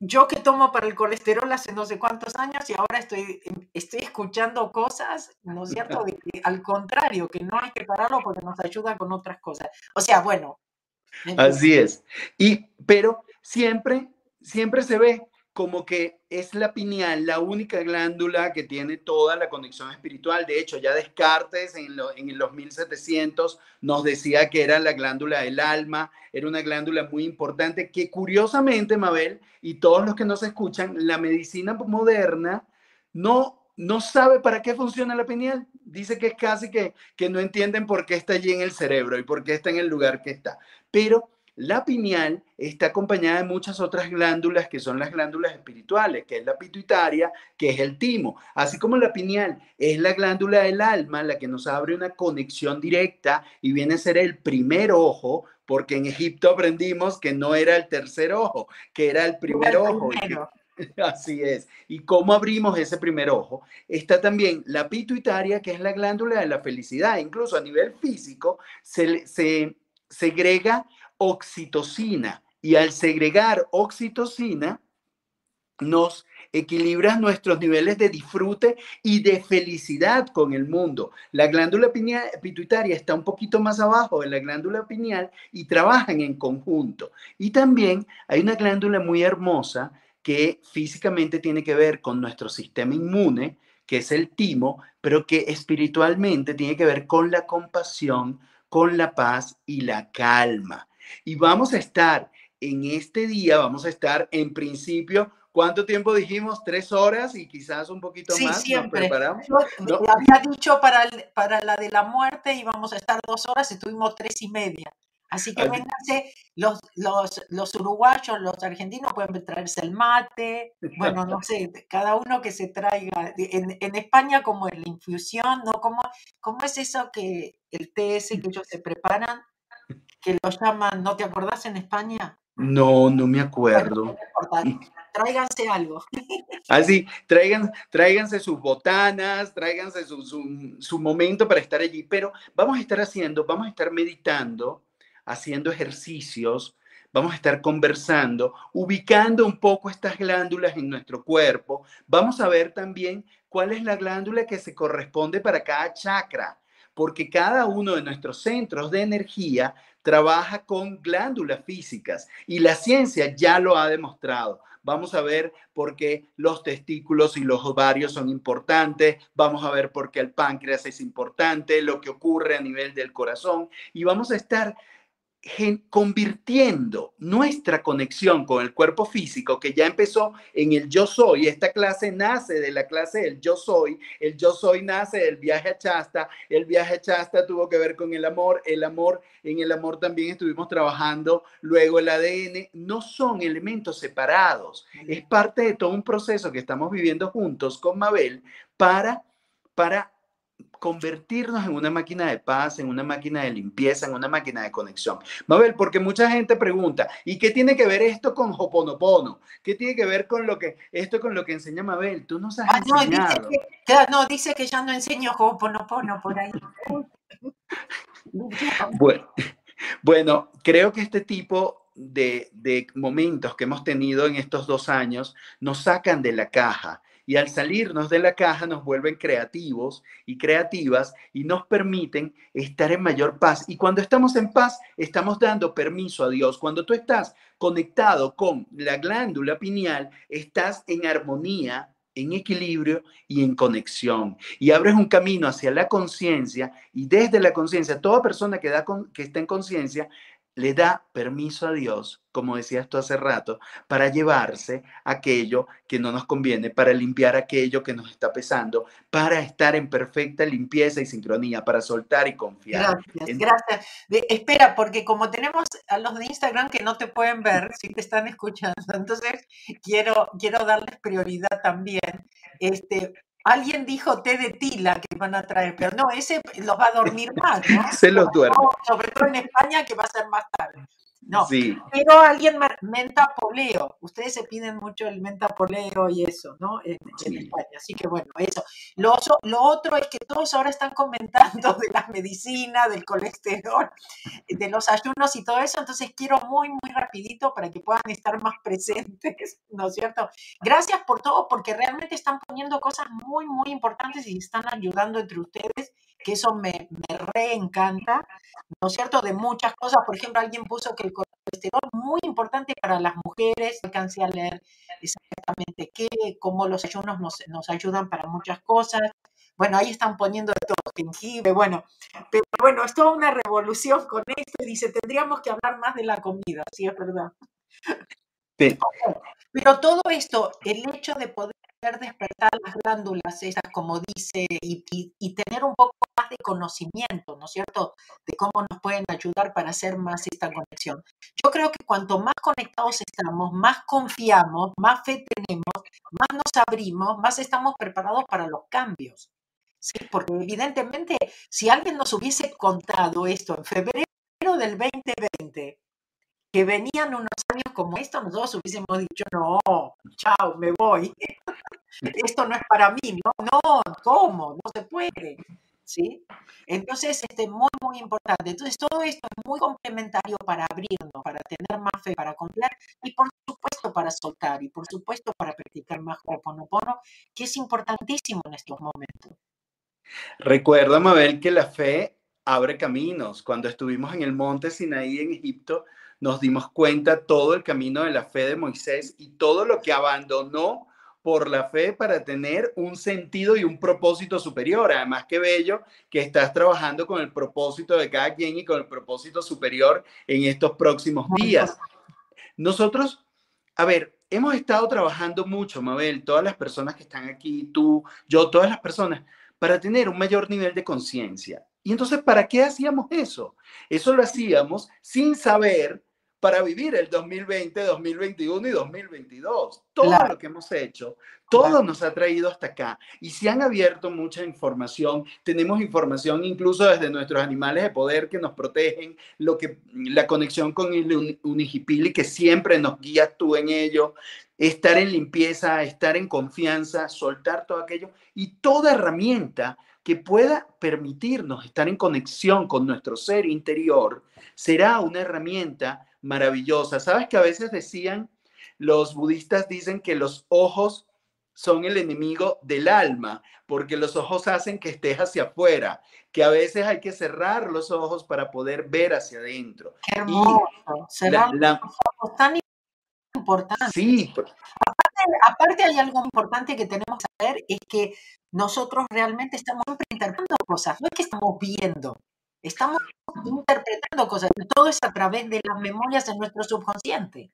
yo que tomo para el colesterol hace no sé cuántos años y ahora estoy, estoy escuchando cosas, ¿no es cierto? al contrario, que no hay que pararlo porque nos ayuda con otras cosas. O sea, bueno. Así es. Y, pero siempre, siempre se ve como que es la pineal la única glándula que tiene toda la conexión espiritual. De hecho, ya Descartes en, en, los 1700 nos decía que era la glándula del alma, era una glándula muy importante que curiosamente, Mabel, y todos los que nos escuchan, la medicina moderna no no sabe para qué funciona la pineal. Dice que es casi que, que no entienden por qué está allí en el cerebro y por qué está en el lugar que está. Pero la pineal está acompañada de muchas otras glándulas que son las glándulas espirituales, que es la pituitaria, que es el timo. Así como la pineal es la glándula del alma, la que nos abre una conexión directa y viene a ser el primer ojo, porque en Egipto aprendimos que no era el tercer ojo, que era el primer ojo. [laughs] Así es. ¿Y cómo abrimos ese primer ojo? Está también la pituitaria, que es la glándula de la felicidad. Incluso a nivel físico se, se segrega oxitocina y al segregar oxitocina nos equilibra nuestros niveles de disfrute y de felicidad con el mundo. La glándula pituitaria está un poquito más abajo de la glándula pineal y trabajan en conjunto. Y también hay una glándula muy hermosa que físicamente tiene que ver con nuestro sistema inmune, que es el timo, pero que espiritualmente tiene que ver con la compasión, con la paz y la calma. Y vamos a estar en este día, vamos a estar en principio ¿Cuánto tiempo dijimos? ¿Tres horas y quizás un poquito sí, más? Siempre. preparamos? Yo había dicho para, para la de la muerte íbamos a estar dos horas, y estuvimos tres y media. Así que vénganse, los, los, los, uruguayos, los argentinos pueden traerse el mate, bueno, no sé, cada uno que se traiga. En, en España, como en la infusión, ¿no? ¿Cómo, ¿Cómo es eso que el TS que ellos se preparan, que lo llaman, ¿no te acordás en España? No, no me acuerdo. tráiganse algo. Así, [laughs] ah, traigan, tráiganse sus botanas, tráiganse su, su, su momento para estar allí, pero vamos a estar haciendo, vamos a estar meditando haciendo ejercicios, vamos a estar conversando, ubicando un poco estas glándulas en nuestro cuerpo. Vamos a ver también cuál es la glándula que se corresponde para cada chakra, porque cada uno de nuestros centros de energía trabaja con glándulas físicas y la ciencia ya lo ha demostrado. Vamos a ver por qué los testículos y los ovarios son importantes, vamos a ver por qué el páncreas es importante, lo que ocurre a nivel del corazón y vamos a estar convirtiendo nuestra conexión con el cuerpo físico, que ya empezó en el yo soy, esta clase nace de la clase del yo soy, el yo soy nace del viaje a Chasta, el viaje a Chasta tuvo que ver con el amor, el amor, en el amor también estuvimos trabajando, luego el ADN, no son elementos separados, es parte de todo un proceso que estamos viviendo juntos con Mabel para, para convertirnos en una máquina de paz, en una máquina de limpieza, en una máquina de conexión. Mabel, porque mucha gente pregunta, ¿y qué tiene que ver esto con Hoponopono? ¿Qué tiene que ver con lo que esto con lo que enseña Mabel? Tú nos has ah, no, Dice que, no, dice que ya no enseño Hoponopono por ahí. [laughs] bueno, bueno, creo que este tipo de, de momentos que hemos tenido en estos dos años nos sacan de la caja y al salirnos de la caja nos vuelven creativos y creativas y nos permiten estar en mayor paz. Y cuando estamos en paz, estamos dando permiso a Dios. Cuando tú estás conectado con la glándula pineal, estás en armonía en equilibrio y en conexión. Y abres un camino hacia la conciencia y desde la conciencia, toda persona que, da que está en conciencia le da permiso a Dios, como decías tú hace rato, para llevarse aquello que no nos conviene, para limpiar aquello que nos está pesando, para estar en perfecta limpieza y sincronía, para soltar y confiar. Gracias, gracias. espera, porque como tenemos a los de Instagram que no te pueden ver, si te están escuchando, [laughs] entonces quiero, quiero darles prioridad también. Este, Alguien dijo té de tila que van a traer, pero no, ese los va a dormir más, ¿no? [laughs] Se los duerme. Sobre todo en España, que va a ser más tarde. No, pero alguien menta poleo. Ustedes se piden mucho el menta poleo y eso, ¿no? En, España. Así que bueno, eso. Lo, lo, otro es que todos ahora están comentando [laughs] de la medicina, del colesterol, de los ayunos y todo eso. Entonces quiero muy, muy rapidito para que puedan estar más presentes, [laughs] ¿no es cierto? Gracias por todo, porque realmente están poniendo cosas muy, muy importantes y están ayudando entre ustedes que eso me, me reencanta, ¿no es cierto? De muchas cosas. Por ejemplo, alguien puso que el colesterol muy importante para las mujeres, alcancé a leer exactamente qué, cómo los ayunos nos, nos ayudan para muchas cosas. Bueno, ahí están poniendo de todo, jengibre, bueno, pero bueno, es toda una revolución con esto y dice, tendríamos que hablar más de la comida, sí, es verdad. Pero todo esto, el hecho de poder despertar las glándulas esas, como dice, y, tener un poco más de conocimiento, ¿no es cierto?, de cómo nos pueden ayudar para hacer más esta conexión. Yo creo que cuanto más conectados estamos, más confiamos, más fe tenemos, más nos abrimos, más estamos preparados para los cambios. Sí, porque evidentemente, si alguien nos hubiese contado esto en febrero del 2020, que venían unos años como estos, nosotros hubiésemos dicho, no, chao, me voy. [laughs] Esto no es para mí, no, no, ¿cómo? No se puede. ¿Sí? Entonces, este, muy, muy importante. Entonces, todo esto es muy complementario para abrirnos, para tener más fe, para confiar y, por supuesto, para soltar y, por supuesto, para practicar más Ho'oponopono, que es importantísimo en estos momentos. Recuerda, Mabel, que la fe abre caminos. Cuando estuvimos en el monte Sinaí en Egipto, nos dimos cuenta todo el camino de la fe de Moisés y todo lo que abandonó por la fe para tener un sentido y un propósito superior. Además, qué bello que estás trabajando con el propósito de cada quien y con el propósito superior en estos próximos días. Nosotros, a ver, hemos estado trabajando mucho, Mabel, todas las personas que están aquí, tú, yo, todas las personas, para tener un mayor nivel de conciencia. Y entonces, ¿para qué hacíamos eso? Eso lo hacíamos sin saber para vivir el 2020, 2021 y 2022. Todo lo que hemos hecho, todo nos ha traído hasta acá. Y se han abierto mucha información. Tenemos información incluso desde nuestros animales de poder que nos protegen, lo que, la conexión con el Unigipili que siempre nos guía tú en ello, estar en limpieza, estar en confianza, soltar todo aquello y toda herramienta que pueda permitirnos estar en conexión con nuestro ser interior será una herramienta maravillosa. ¿Sabes que a veces decían, los budistas dicen que los ojos son el enemigo del alma, porque los ojos hacen que estés hacia afuera, que a veces hay que cerrar los ojos para poder ver hacia adentro. Qué hermoso. Será tan importante. Sí. Aparte, aparte, hay algo importante que tenemos que saber, es que nosotros realmente estamos siempre interpretando cosas, no es que estamos viendo, Estamos interpretando cosas. Todo es a través de las memorias en nuestro subconsciente.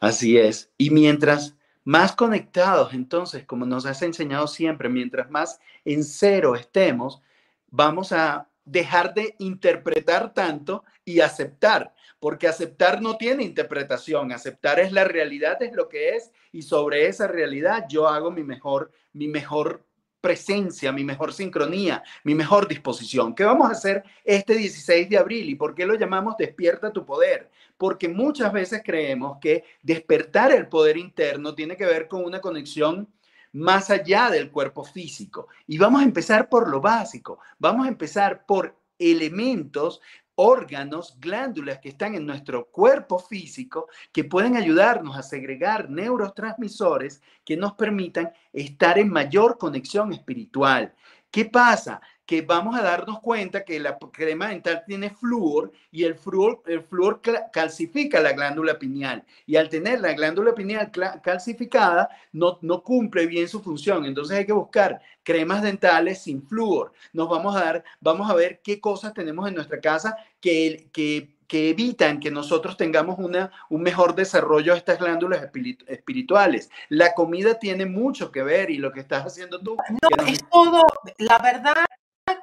Así es. Y mientras más conectados, entonces, como nos has enseñado siempre, mientras más en cero estemos, vamos a dejar de interpretar tanto y aceptar, porque aceptar no tiene interpretación, aceptar es la realidad, es lo que es, y sobre esa realidad yo hago mi mejor, mi mejor presencia, mi mejor sincronía, mi mejor disposición. ¿Qué vamos a hacer este 16 de abril y por qué lo llamamos despierta tu poder? Porque muchas veces creemos que despertar el poder interno tiene que ver con una conexión más allá del cuerpo físico. Y vamos a empezar por lo básico. Vamos a empezar por elementos órganos, glándulas que están en nuestro cuerpo físico que pueden ayudarnos a segregar neurotransmisores que nos permitan estar en mayor conexión espiritual. ¿Qué pasa? Que vamos a darnos cuenta que la crema dental tiene flúor y el flúor, el flúor calcifica la glándula pineal. Y al tener la glándula pineal calcificada, no, no cumple bien su función. Entonces hay que buscar cremas dentales sin flúor. Nos vamos a dar, vamos a ver qué cosas tenemos en nuestra casa que, que, que evitan que nosotros tengamos una, un mejor desarrollo de estas glándulas espirituales. La comida tiene mucho que ver y lo que estás haciendo tú. No, es todo, la verdad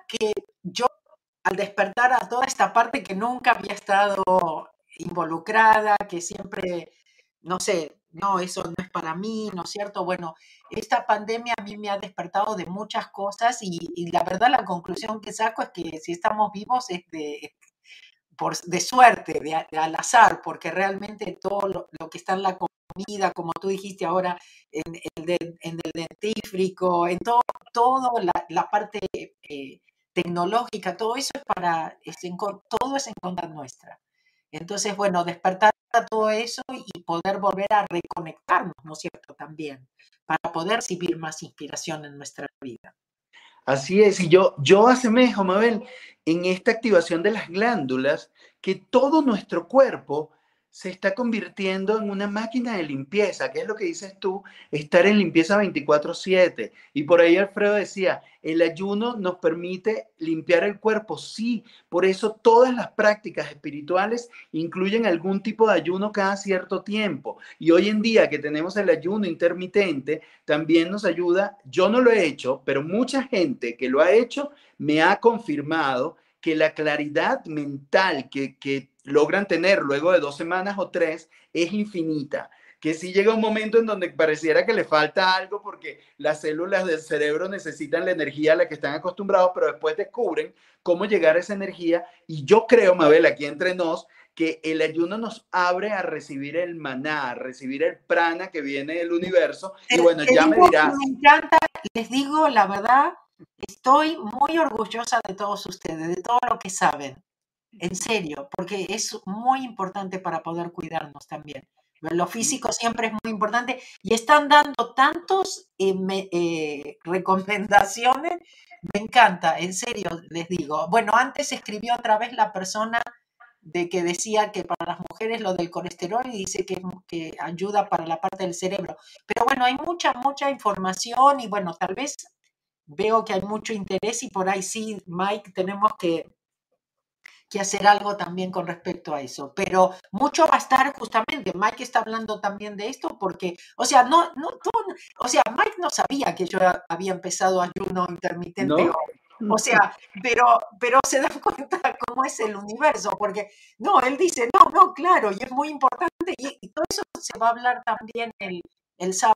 que yo al despertar a toda esta parte que nunca había estado involucrada, que siempre, no sé, no, eso no es para mí, ¿no es cierto? Bueno, esta pandemia a mí me ha despertado de muchas cosas y, la verdad la conclusión que saco es que si estamos vivos es de, por, de suerte, de, al azar, porque realmente todo lo, que está en la comida, como tú dijiste ahora, en, el, en el dentífrico, en todo, todo la, parte... Eh, tecnológica, todo eso es para, todo es en contra nuestra. Entonces, bueno, despertar a todo eso y poder volver a reconectarnos, ¿no es cierto? También, para poder recibir más inspiración en nuestra vida. Así es, y yo, yo asemejo, Mabel, en esta activación de las glándulas, que todo nuestro cuerpo se está convirtiendo en una máquina de limpieza, que es lo que dices tú, estar en limpieza 24/7. Y por ahí Alfredo decía, el ayuno nos permite limpiar el cuerpo, sí, por eso todas las prácticas espirituales incluyen algún tipo de ayuno cada cierto tiempo. Y hoy en día que tenemos el ayuno intermitente, también nos ayuda, yo no lo he hecho, pero mucha gente que lo ha hecho me ha confirmado que la claridad mental que, que logran tener luego de dos semanas o tres es infinita. Que si llega un momento en donde pareciera que le falta algo porque las células del cerebro necesitan la energía a la que están acostumbrados, pero después descubren cómo llegar a esa energía. Y yo creo, Mabel, aquí entre nos, que el ayuno nos abre a recibir el maná, a recibir el prana que viene del universo. Y bueno, ya me dirás. Me encanta, les digo la verdad, estoy muy orgullosa de todos ustedes, de todo lo que saben. En serio, porque es muy importante para poder cuidarnos también. Lo físico siempre es muy importante y están dando tantos eh, eh, [laughs] recomendaciones. Me encanta, en serio, les digo. Bueno, antes escribió otra vez la persona de que decía que para las mujeres lo del colesterol y dice que, que ayuda para la parte del cerebro. Pero bueno, hay mucha, mucha información y bueno, tal vez veo que hay mucho interés y por ahí sí, Mike, tenemos que que hacer algo también con respecto a eso. Pero mucho va a estar justamente, Mike está hablando también de esto porque, o sea, no, no, o sea, Mike no sabía que yo había empezado ayuno intermitente. O sea, pero, pero se da [laughs] cuenta cómo es el universo, porque no, él dice, no, no, claro, y es muy importante, y, todo eso se va a hablar también el, el sábado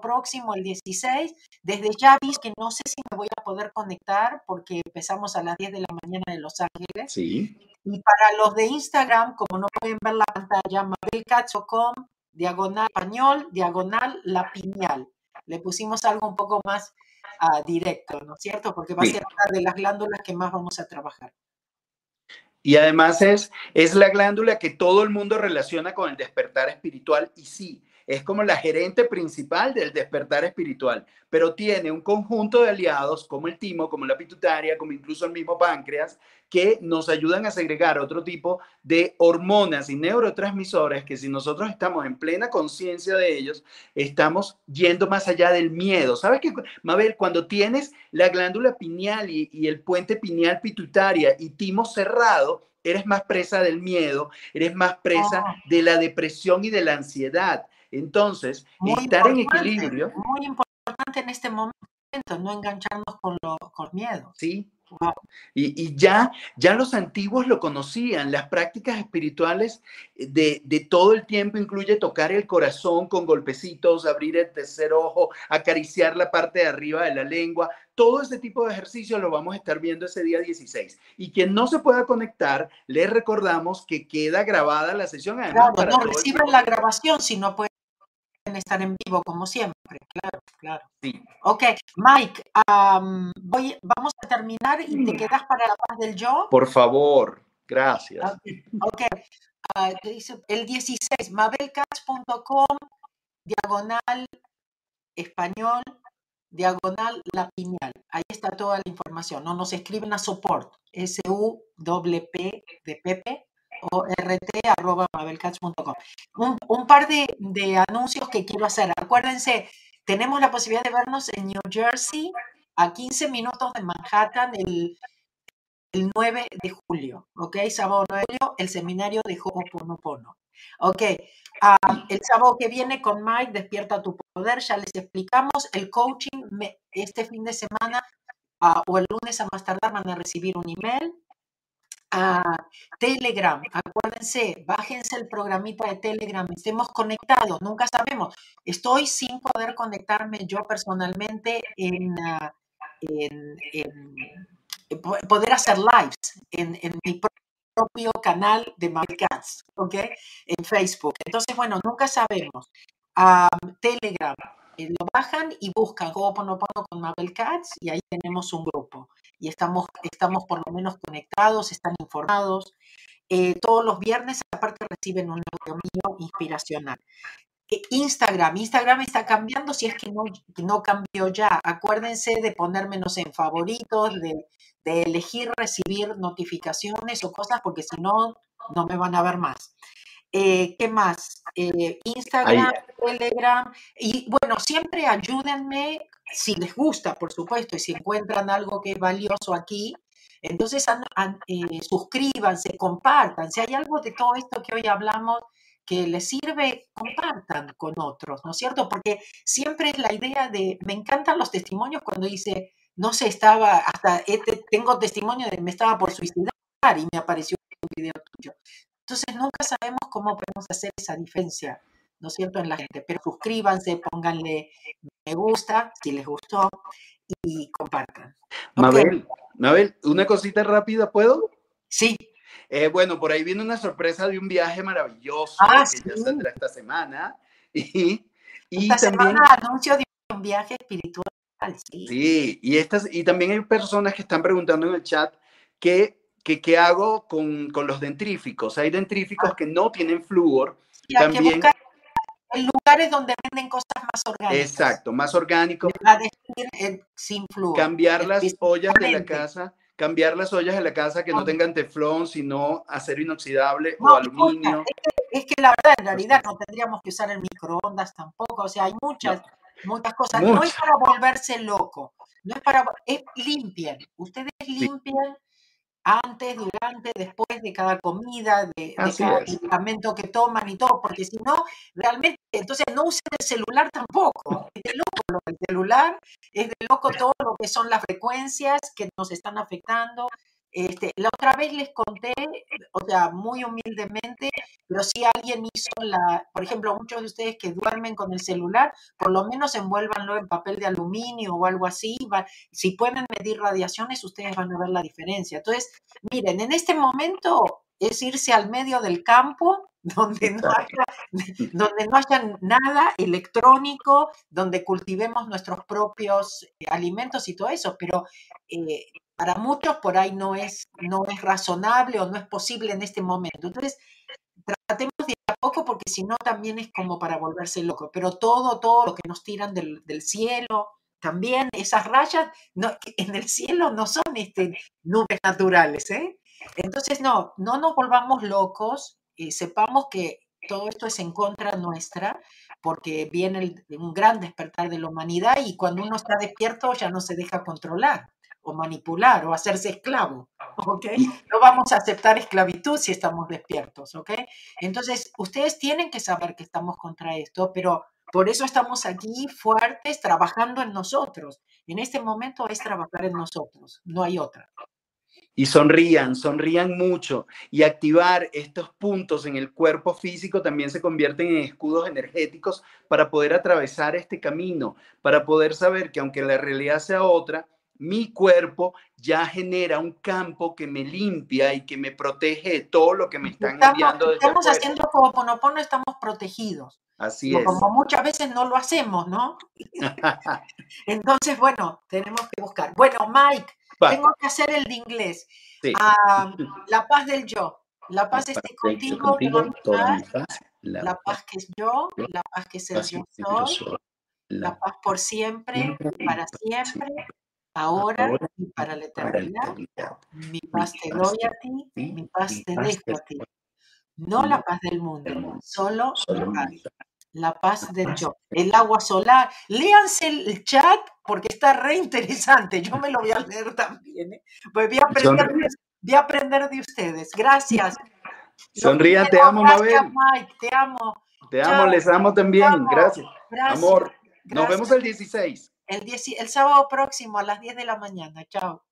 próximo, el 16. Desde ya vi que no sé si me voy a poder conectar porque empezamos a las 10 de la mañana de Los Ángeles. Sí. Y para los de Instagram, como no pueden ver la pantalla, mabelcatch.com, diagonal español, diagonal la piñal. Le pusimos algo un poco más uh, directo, ¿no es cierto? Porque va a ser una de las glándulas que más vamos a trabajar. Y además es, es la glándula que todo el mundo relaciona con el despertar espiritual. Y sí, es como la gerente principal del despertar espiritual, pero tiene un conjunto de aliados como el timo, como la pituitaria, como incluso el mismo páncreas, que nos ayudan a segregar otro tipo de hormonas y neurotransmisores que si nosotros estamos en plena conciencia de ellos, estamos yendo más allá del miedo. ¿Sabes qué, Mabel? Cuando tienes la glándula pineal y, y el puente pineal pituitaria y timo cerrado, eres más presa del miedo, eres más presa oh. de la depresión y de la ansiedad. Entonces, estar en equilibrio. Muy importante en este momento, no engancharnos con, lo, con miedo. Sí, y, ya, ya los antiguos lo conocían, las prácticas espirituales de, de, todo el tiempo incluye tocar el corazón con golpecitos, abrir el tercer ojo, acariciar la parte de arriba de la lengua. Todo ese tipo de ejercicios lo vamos a estar viendo ese día 16. Y quien no se pueda conectar, les recordamos que queda grabada la sesión. Además, claro, no reciben la grabación si no pueden estar en vivo como siempre, claro, claro. Sí. Ok, Mike, voy, vamos a terminar y te quedas para la paz del yo. Por favor, gracias. Ok, ah, dice? El 16, mabelcats.com, diagonal español, diagonal la piñal. Ahí está toda la información. No nos escriben a support, S-U-P-P de Pepe, Un, un par de, de, anuncios que quiero hacer. Acuérdense, tenemos la posibilidad de vernos en New Jersey, a 15 minutos de Manhattan, el, el 9 de julio, ¿ok? Sábado 9 el seminario de Ho'oponopono. Ok, uh, el sábado que viene con Mike, Despierta tu Poder, ya les explicamos. El coaching este fin de semana uh, o el lunes a más tardar van a recibir un email a Telegram. Acuérdense, bájense el programita de Telegram, estemos conectados, nunca sabemos. Estoy sin poder conectarme yo personalmente en, ah, poder hacer lives en, mi propio canal de Cats, ¿ok? En Facebook. Entonces, bueno, nunca sabemos. Telegram, eh, lo bajan y buscan Ho'oponopono con Mabel Cats y ahí tenemos un grupo y estamos, estamos por lo menos conectados, están informados. Eh, todos los viernes aparte reciben un audio mío inspiracional. Eh, Instagram, Instagram está cambiando si es que no, no cambió ya. Acuérdense de ponérmenos en favoritos, de, de elegir recibir notificaciones o cosas, porque si no, no me van a ver más. Eh, ¿Qué más? Eh, Instagram, Telegram. Y bueno, siempre ayúdenme si les gusta, por supuesto, y si encuentran algo que es valioso aquí. Entonces, eh, suscríbanse, compartan. Si hay algo de todo esto que hoy hablamos que les sirve, compartan con otros, ¿no es cierto? Porque siempre es la idea de, me encantan los testimonios cuando dice, no sé, estaba, hasta este, tengo testimonio de me estaba por suicidar y me apareció un video tuyo. Entonces nunca sabemos cómo podemos hacer esa diferencia, ¿no es cierto?, en la gente. Pero suscríbanse, pónganle me gusta si les gustó y compartan. Mabel, Mabel, una cosita rápida, ¿puedo? Sí. Eh, bueno, por ahí viene una sorpresa de un viaje maravilloso Ah, que ya sí. saldrá esta semana. [laughs] Y, y Esta también, semana anuncio de un viaje espiritual, sí. sí, y, estas, y también hay personas que están preguntando en el chat qué que, qué hago con, con los dentríficos. Hay dentríficos que no tienen flúor. Y hay que También, buscar en lugares donde venden cosas más orgánicas. exacto, más eh, sin flúor. cambiar las ollas de la casa, cambiar las ollas de la casa que no tengan teflón, sino acero inoxidable No, o aluminio. es, que, es que la verdad, en realidad no tendríamos que usar el microondas tampoco. O sea, hay muchas, muchas cosas. No es para volverse loco. No es para. Es limpien. Ustedes limpian antes, durante, después de cada comida, de, cada medicamento que toman y todo, porque si no, realmente, entonces no usen el celular tampoco. [laughs] Es de loco lo del celular, es de loco todo lo que son las frecuencias que nos están afectando. Este, la otra vez les conté, o sea, muy humildemente, pero si alguien hizo la, por ejemplo, muchos de ustedes que duermen con el celular, por lo menos envuélvanlo en papel de aluminio o algo así. va- si pueden medir radiaciones, ustedes van a ver la diferencia. Entonces, miren, en este momento es irse al medio del campo [laughs] donde no haya, donde no haya nada electrónico, donde cultivemos nuestros propios eh, alimentos y todo eso, pero eh, para muchos por ahí no es, no es razonable o no es posible en este momento. Entonces, tratemos de ir a poco porque si no también es como para volverse loco, pero todo, todo lo que nos tiran del, cielo, también esas rayas no, en el cielo no son este, nubes naturales, ¿eh? Entonces, no, no nos volvamos locos, eh, sepamos que todo esto es en contra nuestra, porque viene un gran despertar de la humanidad y cuando uno está despierto ya no se deja controlar o manipular o hacerse esclavo, ¿ok? [laughs] No vamos a aceptar esclavitud si estamos despiertos, ¿ok? Entonces, ustedes tienen que saber que estamos contra esto, pero por eso estamos aquí fuertes, trabajando en nosotros. En este momento es trabajar en nosotros, no hay otra. Y sonrían, sonrían mucho. Y activar estos puntos en el cuerpo físico también se convierten en escudos energéticos para poder atravesar este camino, para poder saber que aunque la realidad sea otra, mi cuerpo ya genera un campo que me limpia y que me protege de todo lo que me están Estamos, enviando desde estamos haciendo Ho'oponopono, estamos protegidos. Así Como- es. Como muchas veces no lo hacemos, ¿no? [laughs] Entonces, bueno, tenemos que buscar. Bueno, Mike, Va, tengo que hacer el de inglés. sí. Ah, la paz del yo. La paz La esté yo contigo, toda mi toda mi paz. paz, La paz que es yo, yo, la paz que es el yo soy, la la paz por siempre, siempre para siempre, siempre, ahora ahora y para la eternidad. eternidad. Mi paz te doy a ti, mi paz te dejo a ti. No la paz del del mundo, solo mi solo paz. mi paz. La paz del yo. El agua solar. Léanse el chat porque está re interesante. Yo me lo voy a leer también. ¿eh? Pues voy a aprender, voy a aprender de ustedes. Gracias. Los Sonrían, te amo, Mabel. Mike. Te amo. Te Chao. amo, les amo también. amo. Gracias. Gracias. Amor. Nos vemos el 16. El, 10 el sábado próximo a las 10 de la mañana. Chao.